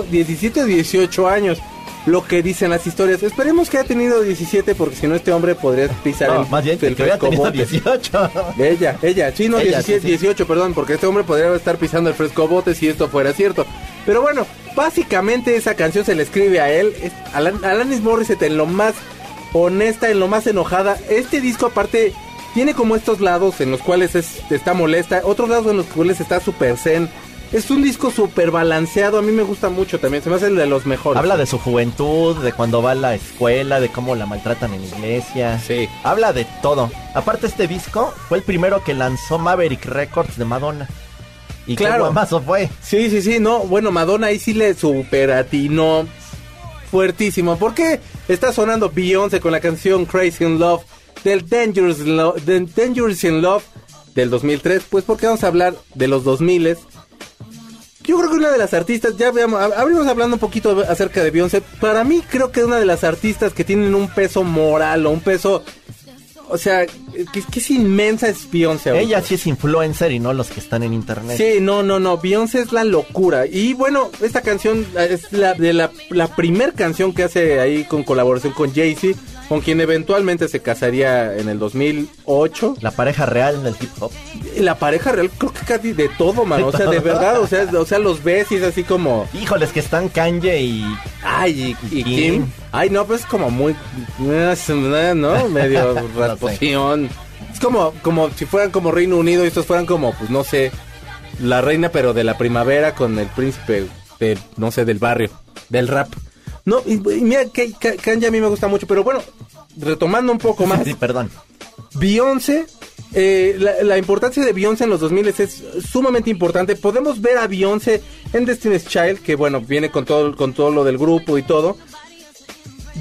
17 o 18 años. Lo que dicen las historias. Esperemos que haya tenido 17 porque si no este hombre podría pisar No, el, más bien el que frescobote. 18. Ella, ella, sí, no, Ella, 17, sí, sí. 18, perdón, porque este hombre podría estar pisando el fresco bote si esto fuera cierto. Pero bueno, básicamente esa canción se le escribe a él, Alan- Alanis Morissette en lo más honesta, en lo más enojada. Este disco aparte tiene como estos lados en los cuales es- está molesta, otros lados en los cuales está super zen. Es un disco súper balanceado, a mí me gusta mucho también, se me hace el de los mejores. Habla de su juventud, de cuando va a la escuela, de cómo la maltratan en la iglesia. Sí. Habla de todo. Aparte este disco fue el primero que lanzó Maverick Records de Madonna. Y Claro. guamazo fue. Sí, sí, sí, no, bueno, Madonna ahí sí le super atinó fuertísimo. ¿Por qué está sonando Beyoncé con la canción Crazy in Love del Dangerous, Lo- del Dangerous in Love del 2003? Pues porque vamos a hablar de los 2000 Yo creo que una de las artistas, ya veamos, abrimos hablando un poquito acerca de Beyoncé. Para mí creo que es una de las artistas que tienen un peso moral o un peso o sea, que, que es inmensa es Beyoncé. ahorita. Ella sí es influencer y no los que están en internet. Sí, no, no, no. Beyoncé es la locura. Y bueno, esta canción es la de la, la primer canción que hace ahí con colaboración con Jay-Z, con quien eventualmente se casaría en el 2008. La pareja real del hip hop. La pareja real, creo que casi de todo, man. O sea, de verdad, o sea, o sea, los ves y es así como. Híjoles, que están Kanye y. Ay, y, y Kim. Kim. Ay, no, pues como muy. ¿No? Medio <laughs> rasposición. Es como, como si fueran como Reino Unido y estos fueran como, pues no sé, la reina, pero de la primavera con el príncipe de, no sé, del barrio, del rap. No, y, y mira, que Ka- Kanye a mí me gusta mucho, pero bueno, retomando un poco más. Sí, perdón. Beyoncé, eh, la, la importancia de Beyoncé en los 2000 es sumamente importante. Podemos ver a Beyoncé en Destiny's Child, que bueno, viene con todo, con todo lo del grupo y todo.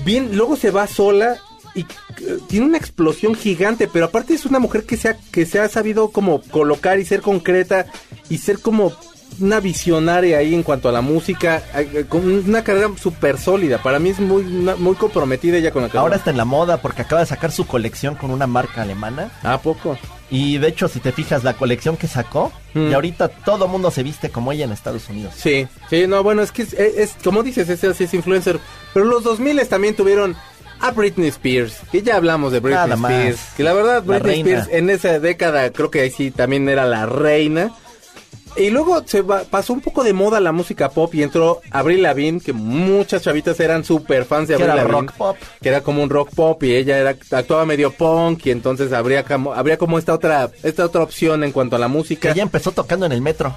Bien, luego se va sola y eh, tiene una explosión gigante, pero aparte es una mujer que se ha, que se ha sabido como colocar y ser concreta y ser como una visionaria ahí en cuanto a la música, eh, con una carrera súper sólida. Para mí es muy, una- muy comprometida ella con la carrera. Ahora está en la moda porque acaba de sacar su colección con una marca alemana. ¿A poco? Y de hecho, si te fijas, la colección que sacó, Mm. y ahorita todo mundo se viste como ella en Estados Unidos. Sí, sí, no, bueno, es que es, es- como dices, ese sí es influencer. Pero los 2000 también tuvieron a Britney Spears, que ya hablamos de Britney Nada más. Spears. Que la verdad, Britney. Spears en esa década creo que ahí sí también era la reina. Y luego se va- pasó un poco de moda la música pop y entró Avril Lavigne, que muchas chavitas eran súper fans de Que Avril era Lavigne. rock pop. Que era como un rock pop y ella era, actuaba medio punk y entonces habría como, habría como esta otra, esta otra opción en cuanto a la música. ella empezó tocando en el metro.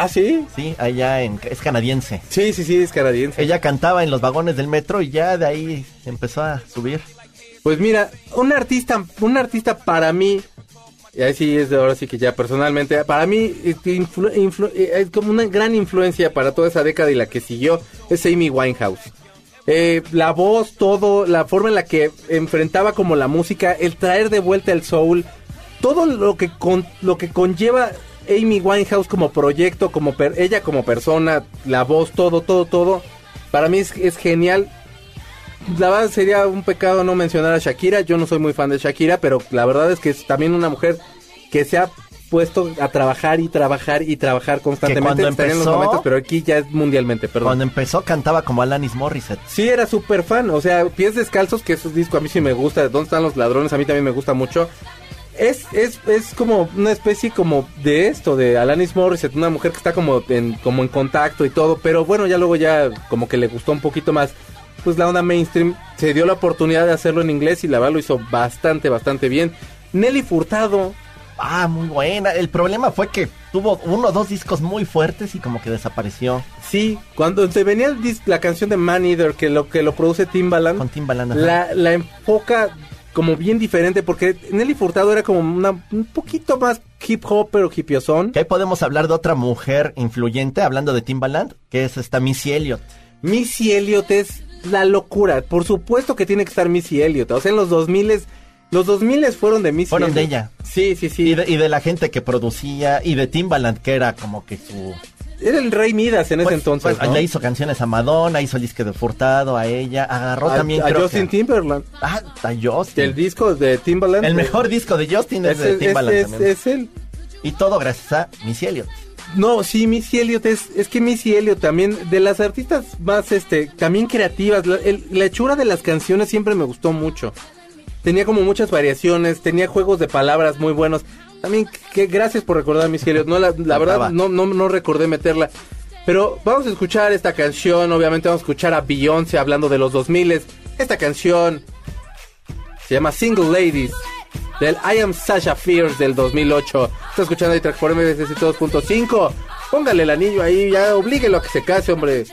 Ah, sí. Sí, allá en, es canadiense. Sí, sí, sí, es canadiense. Ella cantaba en los vagones del metro y ya de ahí empezó a subir. Pues mira, un artista, un artista para mí, y ahí sí es de ahora sí que ya personalmente, para mí influ- eh, es como una gran influencia para toda esa década y la que siguió es Amy Winehouse. Eh, la voz, todo, la forma en la que enfrentaba como la música, el traer de vuelta el soul, todo lo que con, lo que conlleva Amy Winehouse como proyecto, como per- ella como persona, la voz, todo, todo, todo, para mí es, es genial la verdad sería un pecado no mencionar a Shakira. Yo no soy muy fan de Shakira, pero la verdad es que es también una mujer que se ha puesto a trabajar y trabajar y trabajar constantemente. cuando Estaría en los empezó- momentos, pero aquí ya es mundialmente, perdón. Cuando empezó cantaba como Alanis Morissette. Sí, era súper fan. O sea, Pies Descalzos, que ese disco a mí sí me gusta. ¿Dónde están los ladrones? A mí también me gusta mucho. Es, es, es como una especie como de esto, de Alanis Morissette, una mujer que está como en, como en contacto y todo, pero bueno, ya luego ya como que le gustó un poquito más, pues la onda mainstream, se dio la oportunidad de hacerlo en inglés y la verdad lo hizo bastante, bastante bien. Nelly Furtado, Ah, muy buena. El problema fue que tuvo uno o dos discos muy fuertes y como que desapareció sí, cuando se venía el la canción de Man Eater, que lo que lo produce Timbaland, con Timbaland. ajá. la, la enfoca como bien diferente porque Nelly Furtado era como una, un poquito más hip hop pero hipiosón. Que ahí podemos hablar de otra mujer influyente, hablando de Timbaland, que es esta Missy Elliott. Missy Elliott es la locura. Por supuesto que tiene que estar Missy Elliott. O sea, en los 2000 los 2000 fueron de Missy Fueron de ella. Sí, sí, sí. Y de, y de la gente que producía, y de Timbaland, que era como que su... Era el rey Midas en ese Pues, entonces, pues, ¿no? Le hizo canciones a Madonna, hizo el disque de Furtado, a ella, agarró a, también a Justin que- Timberland. Ah, a Justin. El disco de Timbaland. El mejor disco de Justin es, es, de es- Timbaland es- también. es él. Y todo gracias a Missy Elliott. No, sí, Missy Elliott es, es que Missy Elliott también, de las artistas más, este, también creativas, la, el- la hechura de las canciones siempre me gustó mucho. Tenía como muchas variaciones, tenía juegos de palabras muy buenos. También, que gracias por recordar a Missy Elliott. No, la, la verdad, no, no, no recordé meterla. Pero vamos a escuchar esta canción, obviamente vamos a escuchar a Beyoncé hablando de los 2000 Esta canción se llama Single Ladies del I Am Sasha Fierce del 2008. Está escuchando por MBC 2.5. Póngale el anillo ahí, ya oblíguelo a que se case, hombre.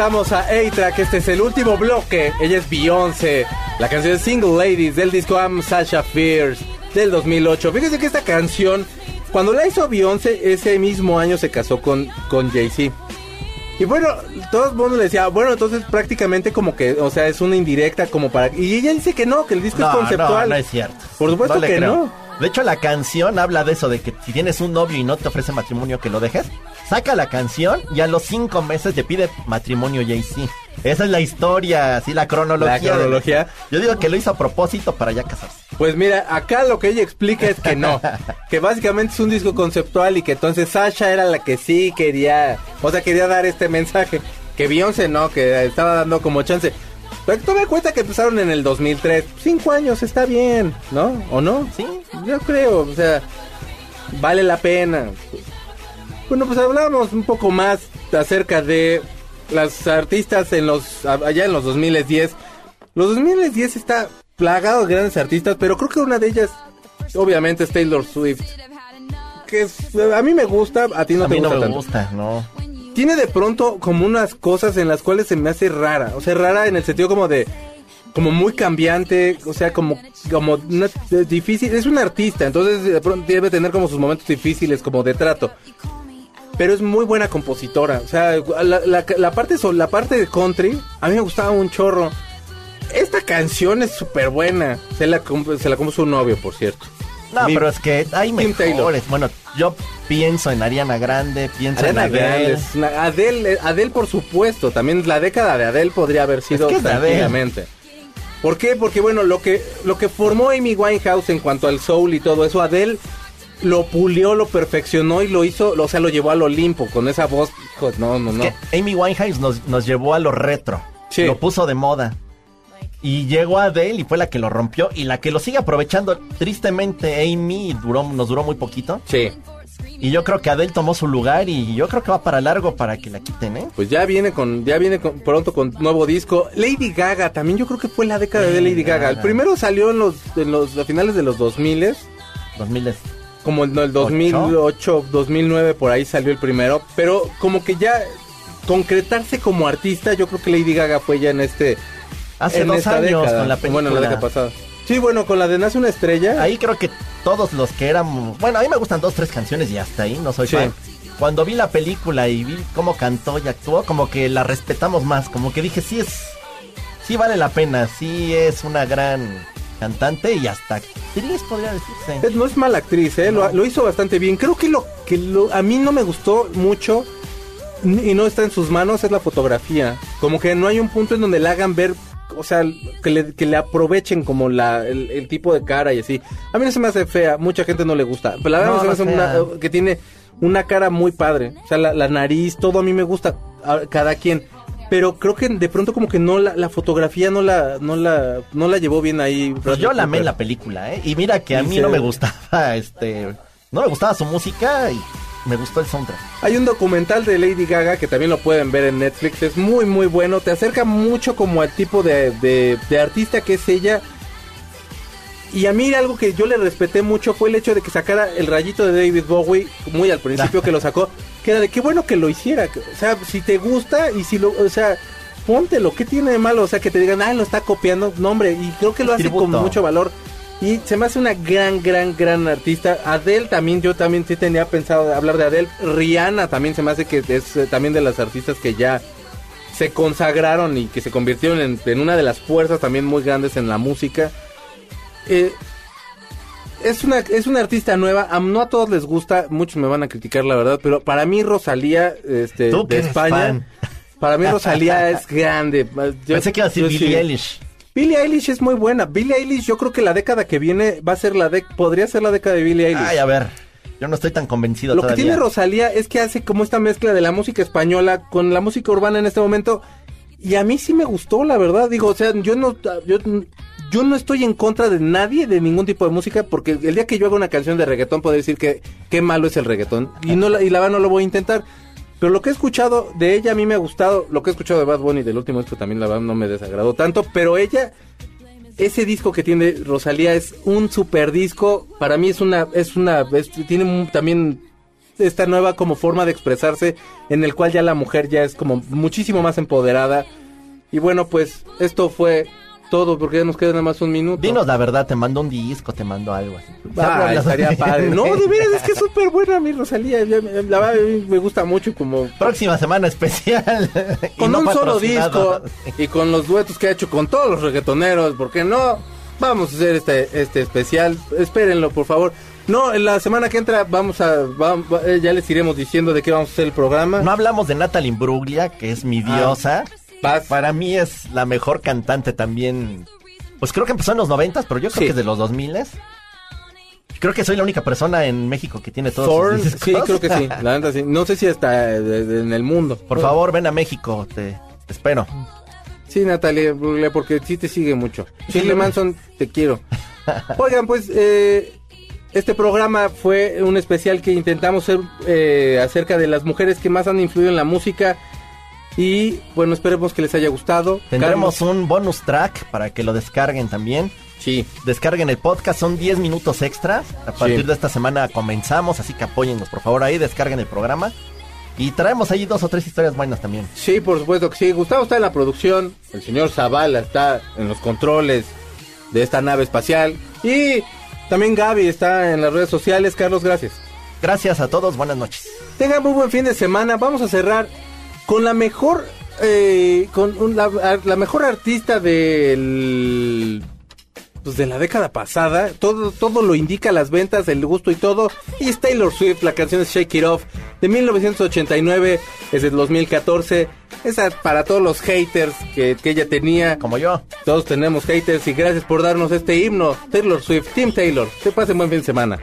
Regresamos a A-Track, este es el último bloque. Ella es Beyoncé. La canción es Single Ladies del disco I'm Sasha Fierce del 2008. Fíjense que esta canción, cuando la hizo Beyoncé, ese mismo año se casó con, con Jay-Z. Y bueno, todo el mundo le decía, bueno, entonces prácticamente como que, o sea, es una indirecta como para... Y ella dice que no, que el disco es conceptual. No, no es cierto. Por supuesto No que creo. no. De hecho, la canción habla de eso, de que si tienes un novio y no te ofrece matrimonio, que lo dejes. Saca la canción y a los cinco meses te pide matrimonio Jay-Z. Esa es la historia, así la cronología. La cronología. Yo digo que lo hizo a propósito para ya casarse. Pues mira, acá lo que ella explica es que no, <laughs> que básicamente es un disco conceptual y que entonces Sasha era la que sí quería, o sea, quería dar este mensaje, que Beyoncé no, que estaba dando como chance. Pero tome en cuenta que empezaron en el 2003, cinco años, está bien, ¿no? ¿O no? Sí. Yo creo, o sea, vale la pena. Bueno, pues hablamos un poco más acerca de las artistas en los allá en los 2010. Los 2010 está plagado de grandes artistas, pero creo que una de ellas obviamente es Taylor Swift. Que es- a mí me gusta, a ti no a te mí no gusta me tanto. gusta, no. Tiene de pronto como unas cosas en las cuales se me hace rara, o sea, rara en el sentido como de como muy cambiante, o sea, como como una- difícil, es un artista, entonces de pronto debe tener como sus momentos difíciles como de trato. Pero es muy buena compositora, o sea, la, la- la parte la parte de country a mí me gustaba un chorro. Esta canción es súper buena, se la se la compuso un novio, por cierto. No, Mi- pero es que hay Tim Taylor. mejores. Bueno, yo pienso en Ariana Grande, pienso Ariana en Adele. Una- Adele, Adele, por supuesto, también la década de Adele podría haber sido Es que tranquilamente. ¿Por qué? Porque bueno, lo que lo que formó Amy Winehouse en cuanto al soul y todo eso, Adele lo pulió, lo perfeccionó y lo hizo, o sea, lo llevó al Olimpo con esa voz. hijo, No, no, no. que Amy Winehouse nos, nos llevó a lo retro. Sí. Lo puso de moda. Y llegó Adele y fue la que lo rompió y la que lo sigue aprovechando. Tristemente, Amy duró, nos duró muy poquito. Sí. Y yo creo que Adele tomó su lugar y yo creo que va para largo para que la quiten, ¿eh? Pues ya viene con, ya viene con- pronto con nuevo disco. Lady Gaga, también yo creo que fue la década de Lady Gaga. El primero salió en los, en los a finales de los 2000 2000 como el, no, el 2008, 2009 por ahí salió el primero, pero como que ya concretarse como artista, yo creo que Lady Gaga fue ya en este Hace en dos esta años década. con la película. Bueno, en la década pasada. Sí, bueno, con la de Nace una estrella. Ahí creo que todos los que éramos... Bueno, a mí me gustan dos, tres canciones y hasta ahí, no soy Sí. fan. Cuando vi la película y vi cómo cantó y actuó, como que la respetamos más. Como que dije, sí es... Sí vale la pena, sí es una gran cantante y hasta actriz podría decirse. No es mala actriz, ¿eh? Lo, lo hizo bastante bien. Creo que lo que lo- a mí no me gustó mucho y no está en sus manos es la fotografía. Como que no hay un punto en donde la hagan ver, o sea, que le, que le aprovechen como la, el, el tipo de cara y así. A mí no se me hace fea, mucha gente no le gusta. Pero la verdad No, se me no hace fea. una, que tiene una cara muy padre. O sea, la, la nariz, todo a mí me gusta, a cada quien. Pero creo que de pronto como que no la, la fotografía no la, no la, no la llevó bien ahí. Pues yo la amé la película, ¿eh? Y mira que a Y mí se- no me gustaba, <laughs> este... No me gustaba su música y me gustó el soundtrack. Hay un documental de Lady Gaga que también lo pueden ver en Netflix. Es muy, muy bueno. Te acerca mucho como al tipo de, de- de artista que es ella. Y a mí algo que yo le respeté mucho fue el hecho de que sacara el rayito de David Bowie muy al principio <laughs> que lo sacó. Que era de qué bueno que lo hiciera. O sea, si te gusta y si lo... O sea, póntelo. ¿Qué tiene de malo? O sea, que te digan, ah, lo está copiando. No, hombre. Y creo que lo hace con mucho valor. Y se me hace una gran, gran, gran artista. Adele también, yo también sí tenía pensado hablar de Adele. Rihanna también se me hace que es eh, también de las artistas que ya se consagraron y que se convirtieron en, en una de las fuerzas también muy grandes en la música. Eh, es una, es una artista nueva, a- no a todos les gusta, muchos me van a criticar la verdad, pero para mí Rosalía este, de España, fan. para mí Rosalía <laughs> es grande. Yo- Pensé que iba a decir Billie sí. Eilish. Billie Eilish es muy buena. Billie Eilish, yo creo que la década que viene va a ser la de podría ser la década de Billie Eilish. Ay, a ver, yo no estoy tan convencido Lo que tiene Rosalía es que hace como esta mezcla de la música española con la música urbana en este momento. Y a mí sí me gustó, la verdad. Digo, o sea, yo no, yo, yo no estoy en contra de nadie, de ningún tipo de música, porque el día que yo haga una canción de reggaetón, puedo decir que qué malo es el reggaetón. Y, no la, y la verdad no lo voy a intentar. Pero lo que he escuchado de ella a mí me ha gustado. Lo que he escuchado de Bad Bunny del último disco también la verdad no me desagradó tanto. Pero ella, ese disco que tiene Rosalía es un super disco. Para mí es una, es una, tiene también esta nueva como forma de expresarse en el cual ya la mujer ya es como muchísimo más empoderada. Y bueno, pues esto fue todo porque ya nos queda nada más un minuto. Dinos la verdad, te mando un disco, te mando algo así. Ah, estaría <laughs> padre. No, de veras, es que es <laughs> súper buena mi Rosalía. me- La verdad, a mí me gusta mucho como... Próxima semana especial. <laughs> Con no un solo disco y con los duetos que ha hecho con todos los reggaetoneros, ¿por qué no? Vamos a hacer este, este especial. Espérenlo, por favor. No, en la semana que entra vamos a... va- va- eh, ya les iremos diciendo de qué vamos a hacer el programa. No hablamos de Natalie Imbruglia, que es mi diosa. Para mí es la mejor cantante también. Pues creo que empezó en los noventas, pero yo creo Sí. que es de los 2000 Creo que soy la única persona en México que tiene todos Thorn, sus discos. sí, creo que sí. La neta sí. No sé si hasta eh, en el mundo. Por favor, ven a México, te, te espero. Sí, Natalia porque sí te sigue mucho. Shirley Manson, te quiero. <laughs> Oigan, pues eh, este programa fue un especial que intentamos hacer eh, acerca de las mujeres que más han influido en la música. Y bueno, esperemos que les haya gustado. Tendremos Carlos, un bonus track para que lo descarguen también. Sí, Descarguen el podcast, son 10 minutos extra. A partir Sí. de esta semana comenzamos, así que apóyennos por favor ahí, descarguen el programa. Y traemos ahí dos o tres historias buenas también. sí, por supuesto que sí. Gustavo está en la producción. El señor Zavala está en los controles de esta nave espacial. Y también Gaby está en las redes sociales. Carlos, gracias. Gracias a todos, buenas noches. Tengan muy buen fin de semana. Vamos a cerrar con la mejor, eh, con un- la, la mejor artista del, pues de la década pasada. Todo, todo lo indica las ventas, el gusto y todo. Y es Taylor Swift. La canción es Shake It Off de 1989, es del 2014. Esa para todos los haters que, que ella tenía. Como yo. Todos tenemos haters y gracias por darnos este himno. Taylor Swift, Team Taylor. Que pasen buen fin de semana.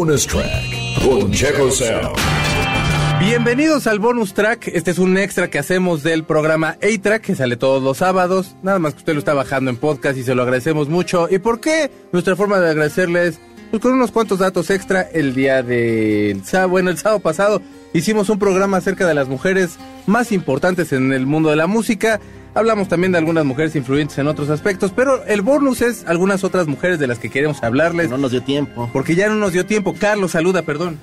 Bonus Track con Checo. Bienvenidos al bonus track. Este es un extra que hacemos del programa A-Track que sale todos los sábados. Nada más que usted lo está bajando en podcast y se lo agradecemos mucho. ¿Y por qué? Nuestra forma de agradecerles, pues con unos cuantos datos extra. El día del sábado, bueno, el sábado pasado hicimos un programa acerca de las mujeres más importantes en el mundo de la música. Hablamos también de algunas mujeres influyentes en otros aspectos, pero el bonus es algunas otras mujeres de las que queremos hablarles. No nos dio tiempo. Porque ya no nos dio tiempo. Carlos, saluda, perdón.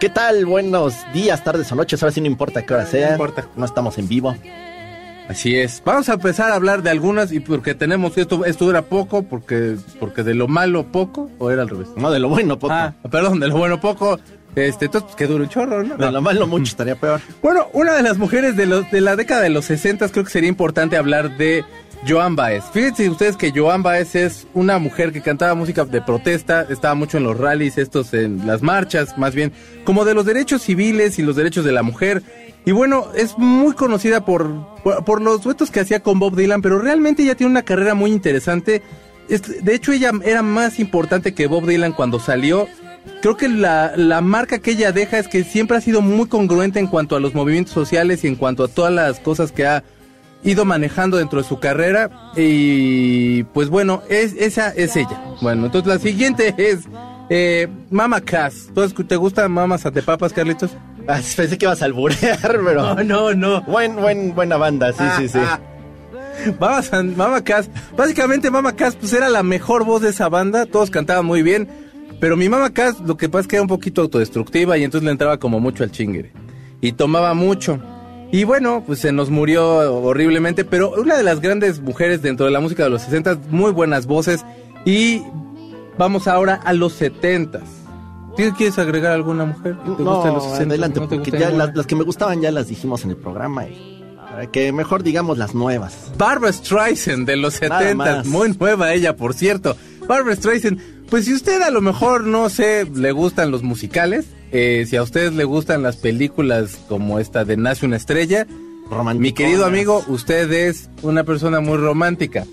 ¿Qué tal? Buenos días, tardes o noches. Ahora sí no importa qué hora sea. No importa. No estamos en vivo. Así es. Vamos a empezar a hablar de algunas y porque tenemos esto, esto era poco, porque, porque de lo malo poco, o era al revés. No, de lo bueno, poco. Ah, perdón, de lo bueno poco. Este, entonces pues, que dure un chorro, ¿no? De lo malo mucho estaría peor. Bueno, una de las mujeres de, los, de la década de los 60 creo que sería importante hablar de Joan Baez. Fíjense ustedes que Joan Baez es una mujer que cantaba música de protesta, estaba mucho en los rallies, estos en las marchas, más bien, como de los derechos civiles y los derechos de la mujer. Y bueno, es muy conocida por, por, por los duetos que hacía con Bob Dylan, pero realmente ella tiene una carrera muy interesante. Es- de hecho, ella era más importante que Bob Dylan cuando salió. Creo que la, la marca que ella deja es que siempre ha sido muy congruente en cuanto a los movimientos sociales y en cuanto a todas las cosas que ha ido manejando dentro de su carrera. Y pues bueno, es, esa es ella. Bueno, entonces la siguiente es eh, Mama Cass. ¿Tú escu- ¿Te gusta Mama Papas, Carlitos? Ah, pensé que ibas a alburear, pero. no, no. Buen, buen, buena banda, sí, sí, sí. Mama, San- Mama Cass. Básicamente Mama Cass pues era la mejor voz de esa banda. Todos cantaban muy bien. Pero mi Mama Cass lo que pasa es que era un poquito autodestructiva y entonces le entraba como mucho al chingere. Y tomaba mucho. Y bueno, pues se nos murió horriblemente. Pero una de las grandes mujeres dentro de la música de los 60, muy buenas voces. Y vamos ahora a los 70. ¿Quieres agregar alguna mujer? que te No, los 60? adelante, ¿No te porque ya las, las que me gustaban ya las dijimos en el programa. Y para que mejor digamos las nuevas. Barbara Streisand de los Nada 70, más. muy nueva ella, por cierto. Barbara Streisand, pues si usted a lo mejor, no sé, le gustan los musicales, eh, si a ustedes le gustan las películas como esta de Nace una estrella, mi querido amigo, usted es una persona muy romántica.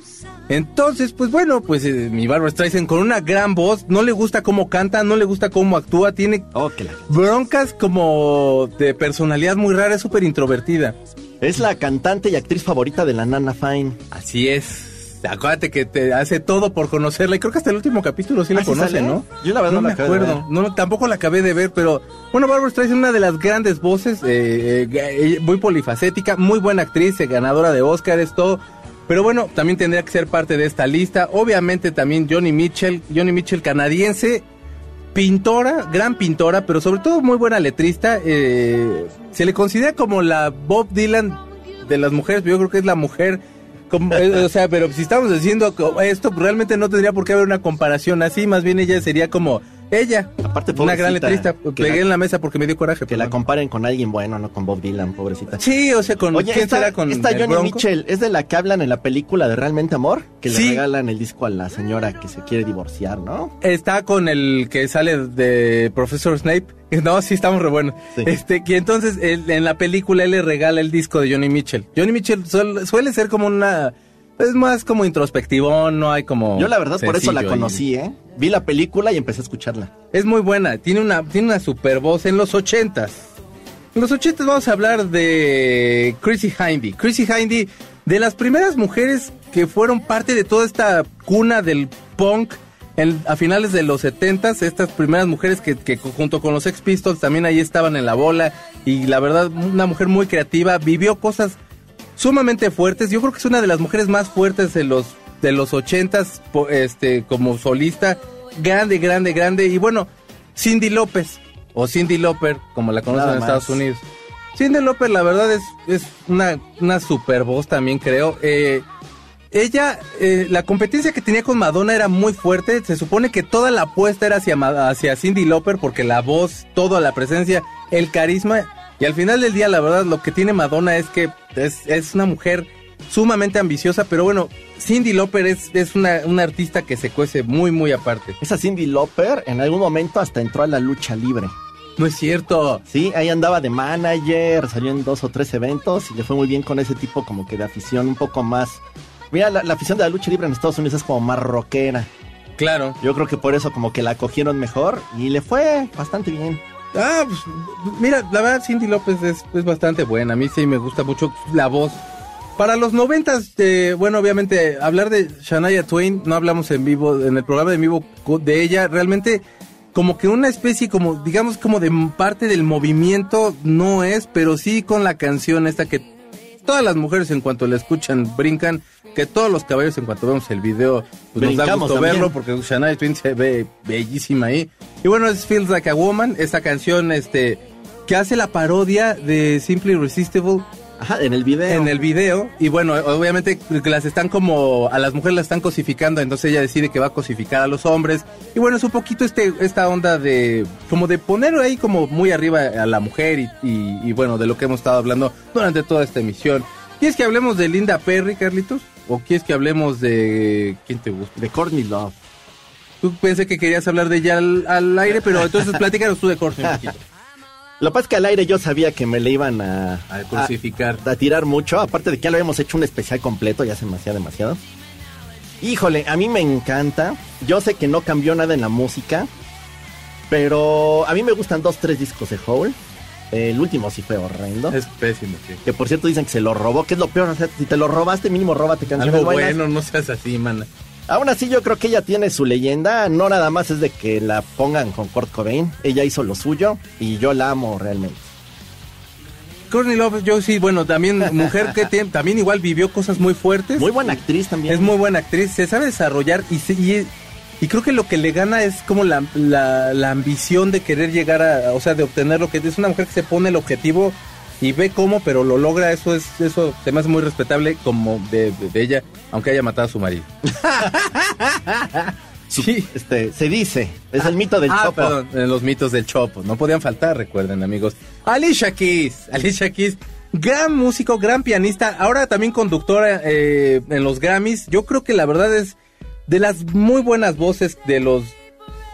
Entonces, pues bueno, pues eh, mi Barbara Streisand con una gran voz, no le gusta cómo canta, no le gusta cómo actúa, tiene Oh, broncas como de personalidad muy rara, es súper introvertida. Es la cantante y actriz favorita de la Nana Fine. Así es. Acuérdate que te hace todo por conocerla. Y creo que hasta el último capítulo sí la ¿Ah, conoce, sale? ¿no? Yo la verdad no no me de acuerdo. ver. No, tampoco la acabé de ver, pero bueno, Barbara Streisand es una de las grandes voces, eh, eh, eh, muy polifacética, muy buena actriz, eh, ganadora de Oscars, todo. Pero bueno, también tendría que ser parte de esta lista. Obviamente también Johnny Mitchell, Johnny Mitchell canadiense, pintora, gran pintora, pero sobre todo muy buena letrista. eh, se le considera como la Bob Dylan de las mujeres, pero yo creo que es la mujer. Como- eh, o sea, pero si estamos diciendo esto, pues, realmente no tendría por qué haber una comparación así, más bien ella sería como ella, Aparte, una gran letrista. que Pegué en la mesa porque me dio coraje. Que la comparen con alguien bueno, no con Bob Dylan, pobrecita. Sí, o sea, con Oye, ¿quién esta, será con esta Johnny Bronco? Mitchell es de la que hablan en la película de Realmente Amor, que Sí. le regalan el disco a la señora que se quiere divorciar, ¿no? Está con el que sale de Profesor Snape. <laughs> No, sí, estamos re buenos. Sí. Este, que entonces él- en la película él le regala el disco de Johnny Mitchell. Johnny Mitchell suel- suele ser como una. Es más como introspectivo, no hay como. Yo la verdad por eso la conocí, ¿eh? Vi la película y empecé a escucharla. Es muy buena, tiene una, tiene una super voz en los ochentas. En los ochentas vamos a hablar de Chrissy Hindy. Chrissy Hindy, de las primeras mujeres que fueron parte de toda esta cuna del punk en- a finales de los setentas, estas primeras mujeres que, que junto con los Sex Pistols también ahí estaban en la bola y la verdad una mujer muy creativa, vivió cosas sumamente fuertes. Yo creo que es una de las mujeres más fuertes de los de los ochentas, este, como solista, grande, grande, grande. Y bueno, Cindy López o Cindy Lauper, como la conocen Nada en más. Estados Unidos. Cindy Lauper, la verdad es es una una super voz también creo. Eh, ella, eh, la competencia que tenía con Madonna era muy fuerte. Se supone que toda la apuesta era hacia, hacia Cindy Lauper porque la voz, toda la presencia, el carisma. Y al final del día, la verdad, lo que tiene Madonna es que es, es una mujer sumamente ambiciosa. Pero bueno, Cindy Lauper es, es una, una artista que se cuece muy, muy aparte. Esa Cindy Lauper en algún momento hasta entró a la lucha libre. No es cierto. Sí, ahí andaba de manager, salió en dos o tres eventos y le fue muy bien con ese tipo como que de afición un poco más... Mira, la, la afición de la lucha libre en Estados Unidos es como más rockera. Claro. Yo creo que por eso como que la cogieron mejor y le fue bastante bien. Ah, pues, mira, la verdad Cindy López es, es bastante buena. A mí sí me gusta mucho la voz. Para los noventas, eh, bueno, obviamente, hablar de Shania Twain, no hablamos en vivo, en el programa de vivo de ella, realmente como que una especie, como, digamos, como de parte del movimiento, no es, pero sí con la canción esta que todas las mujeres en cuanto la escuchan brincan, que todos los caballos en cuanto vemos el video, pues nos da gusto también. verlo porque Shania Twain se ve bellísima ahí. Y bueno, es Feels Like a Woman, esta canción este que hace la parodia de Simply Irresistible Ajá, en el video. en el video y bueno, obviamente las están como a las mujeres las están cosificando, entonces ella decide que va a cosificar a los hombres y bueno, es un poquito este esta onda de como de poner ahí como muy arriba a la mujer y, y- y, bueno, de lo que hemos estado hablando durante toda esta emisión. ¿Quieres que hablemos de Linda Perry, Carlitos? ¿O quieres que hablemos de quién te gusta? De Courtney Love. Tú pensé que querías hablar de ella al, al aire, pero entonces platícanos tú de Courtney un poquito. Lo que pasa es que al aire yo sabía que me le iban a, A crucificar. a, a tirar mucho. Aparte de que ya lo habíamos hecho un especial completo, ya se me hacía demasiado. Híjole, a mí me encanta. Yo sé que no cambió nada en la música. Pero a mí me gustan dos, tres discos de Hole. El último sí fue horrendo. Es pésimo, sí. Que por cierto dicen que se lo robó, que es lo peor. O sea, si te lo robaste, mínimo róbate canciones Algo buenas. bueno, no seas así, man. Aún así yo creo que ella tiene su leyenda, no nada más es de que la pongan con Kurt Cobain, ella hizo lo suyo y yo la amo realmente. Courtney Love, yo sí, bueno, también mujer que <laughs> tiene- también igual vivió cosas muy fuertes. Muy buena actriz también. Es muy buena actriz, se sabe desarrollar y, se- y, y creo que lo que le gana es como la, la, la ambición de querer llegar a, o sea, de obtener lo que es una mujer que se pone el objetivo y ve cómo, pero lo logra, eso es eso se me hace muy respetable como de, de- de ella, aunque haya matado a su marido. <laughs> sí. Este, se dice, es el mito del Ah, chopo. perdón, en los mitos del Chopo. No podían faltar, recuerden, amigos. Alicia Keys. Alicia Keys, gran músico, gran pianista. Ahora también conductora eh, en los Grammys. Yo creo que la verdad es de las muy buenas voces de los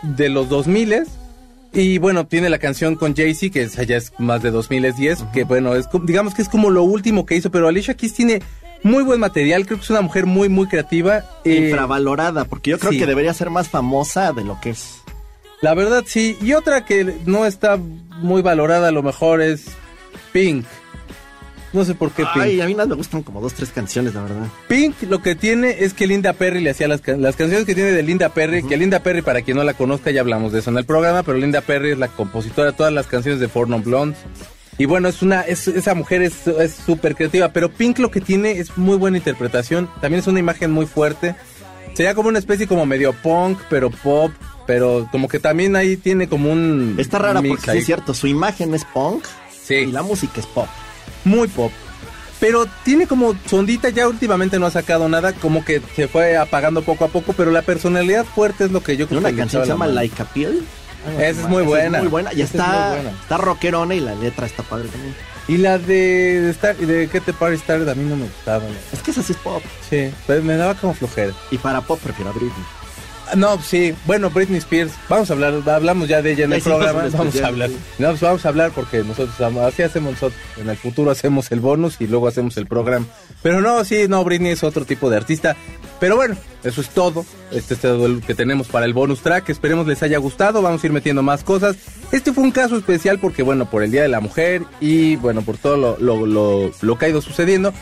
de los 2000 y bueno, tiene la canción con Jay-Z, que esa ya es más de 2010, que bueno, es digamos que es como lo último que hizo, pero Alicia Keys tiene muy buen material, creo que es una mujer muy, muy creativa. eh, Infravalorada, porque yo creo sí. que debería ser más famosa de lo que es. La verdad sí. Y otra que no está muy valorada a lo mejor es Pink. No sé por qué Pink. Ay, a mí nada me gustan como dos, tres canciones, la verdad. Pink lo que tiene es que Linda Perry le hacía las, can- las canciones que tiene de Linda Perry, que Linda Perry, para quien no la conozca, ya hablamos de eso en el programa, pero Linda Perry es la compositora de todas las canciones de Four Non Blondes. Y bueno, es una, es- esa mujer es es súper creativa, pero Pink lo que tiene es muy buena interpretación, también es una imagen muy fuerte. Sería como una especie como medio punk, pero pop, pero como que también ahí tiene como un... Está rara mix porque sí ahí. es cierto, su imagen es punk Sí. y la música es pop. Muy pop. Pero tiene como su ondita, ya últimamente no ha sacado nada, como que se fue apagando poco a poco, pero la personalidad fuerte es lo que yo creo Una que canción se llama. Like a Pill. Esa es muy buena. muy buena. Y es está, muy buena. está rockerona y la letra está padre también. Y la de, de, Star, de Get the Party Started a mí no me gustaba. Es que esa sí es pop. Sí, pero me daba como flojera. Y para pop prefiero a Britney. No, sí, bueno, Britney Spears, vamos a hablar, hablamos ya de ella en el programa, vamos a hablar. sí. No, pues vamos a hablar porque nosotros así hacemos nosotros. En el futuro hacemos el bonus y luego hacemos el programa. Pero no, sí, no, Britney es otro tipo de artista. Pero bueno, eso es todo. Este es todo lo que tenemos para el bonus track. Esperemos les haya gustado. Vamos a ir metiendo más cosas. Este fue un caso especial porque, bueno, por el Día de la Mujer y, bueno, por todo lo, lo, lo, lo que ha ido sucediendo.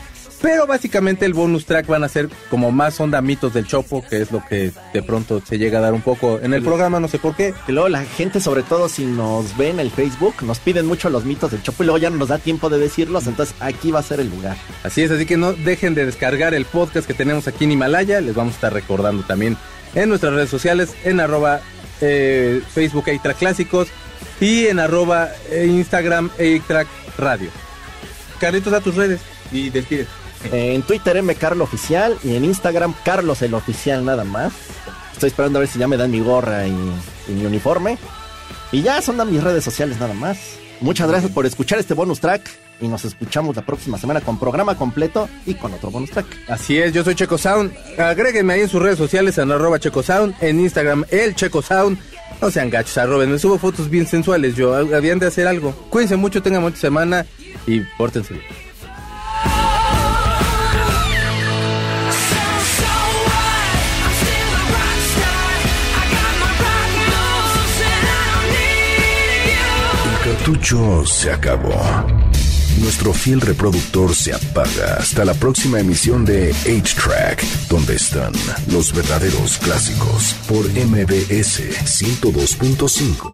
Pero básicamente el bonus track van a ser como más onda mitos del Chopo, que es lo que de pronto se llega a dar un poco en el programa, no sé por qué. Que luego la gente, sobre todo si nos ve en el Facebook, nos piden mucho los mitos del Chopo y luego ya no nos da tiempo de decirlos. Entonces aquí va a ser el lugar. Así es, así que no dejen de descargar el podcast que tenemos aquí en Himalaya. Les vamos a estar recordando también en nuestras redes sociales, en arroba eh, Facebook A-Track Clásicos y en arroba eh, Instagram A-Track Radio. Carlitos, a tus redes y despide. En Twitter M Carlo Oficial y en Instagram Carlos el Oficial nada más. Estoy esperando a ver si ya me dan mi gorra y, mi uniforme. Y ya son mis redes sociales nada más. Muchas gracias por escuchar este bonus track y nos escuchamos la próxima semana con programa completo y con otro bonus track. Así es, yo soy Checo Sound. Agréguenme ahí en sus redes sociales en arroba en Instagram el Checo Sound. No sean gachos, arroben, me subo fotos bien sensuales. Yo habían de hacer algo. Cuídense mucho, tengan mucha semana y pórtense bien. Cartucho se acabó. Nuestro fiel reproductor se apaga hasta la próxima emisión de 8-Track, donde están los verdaderos clásicos por MBS 102.5.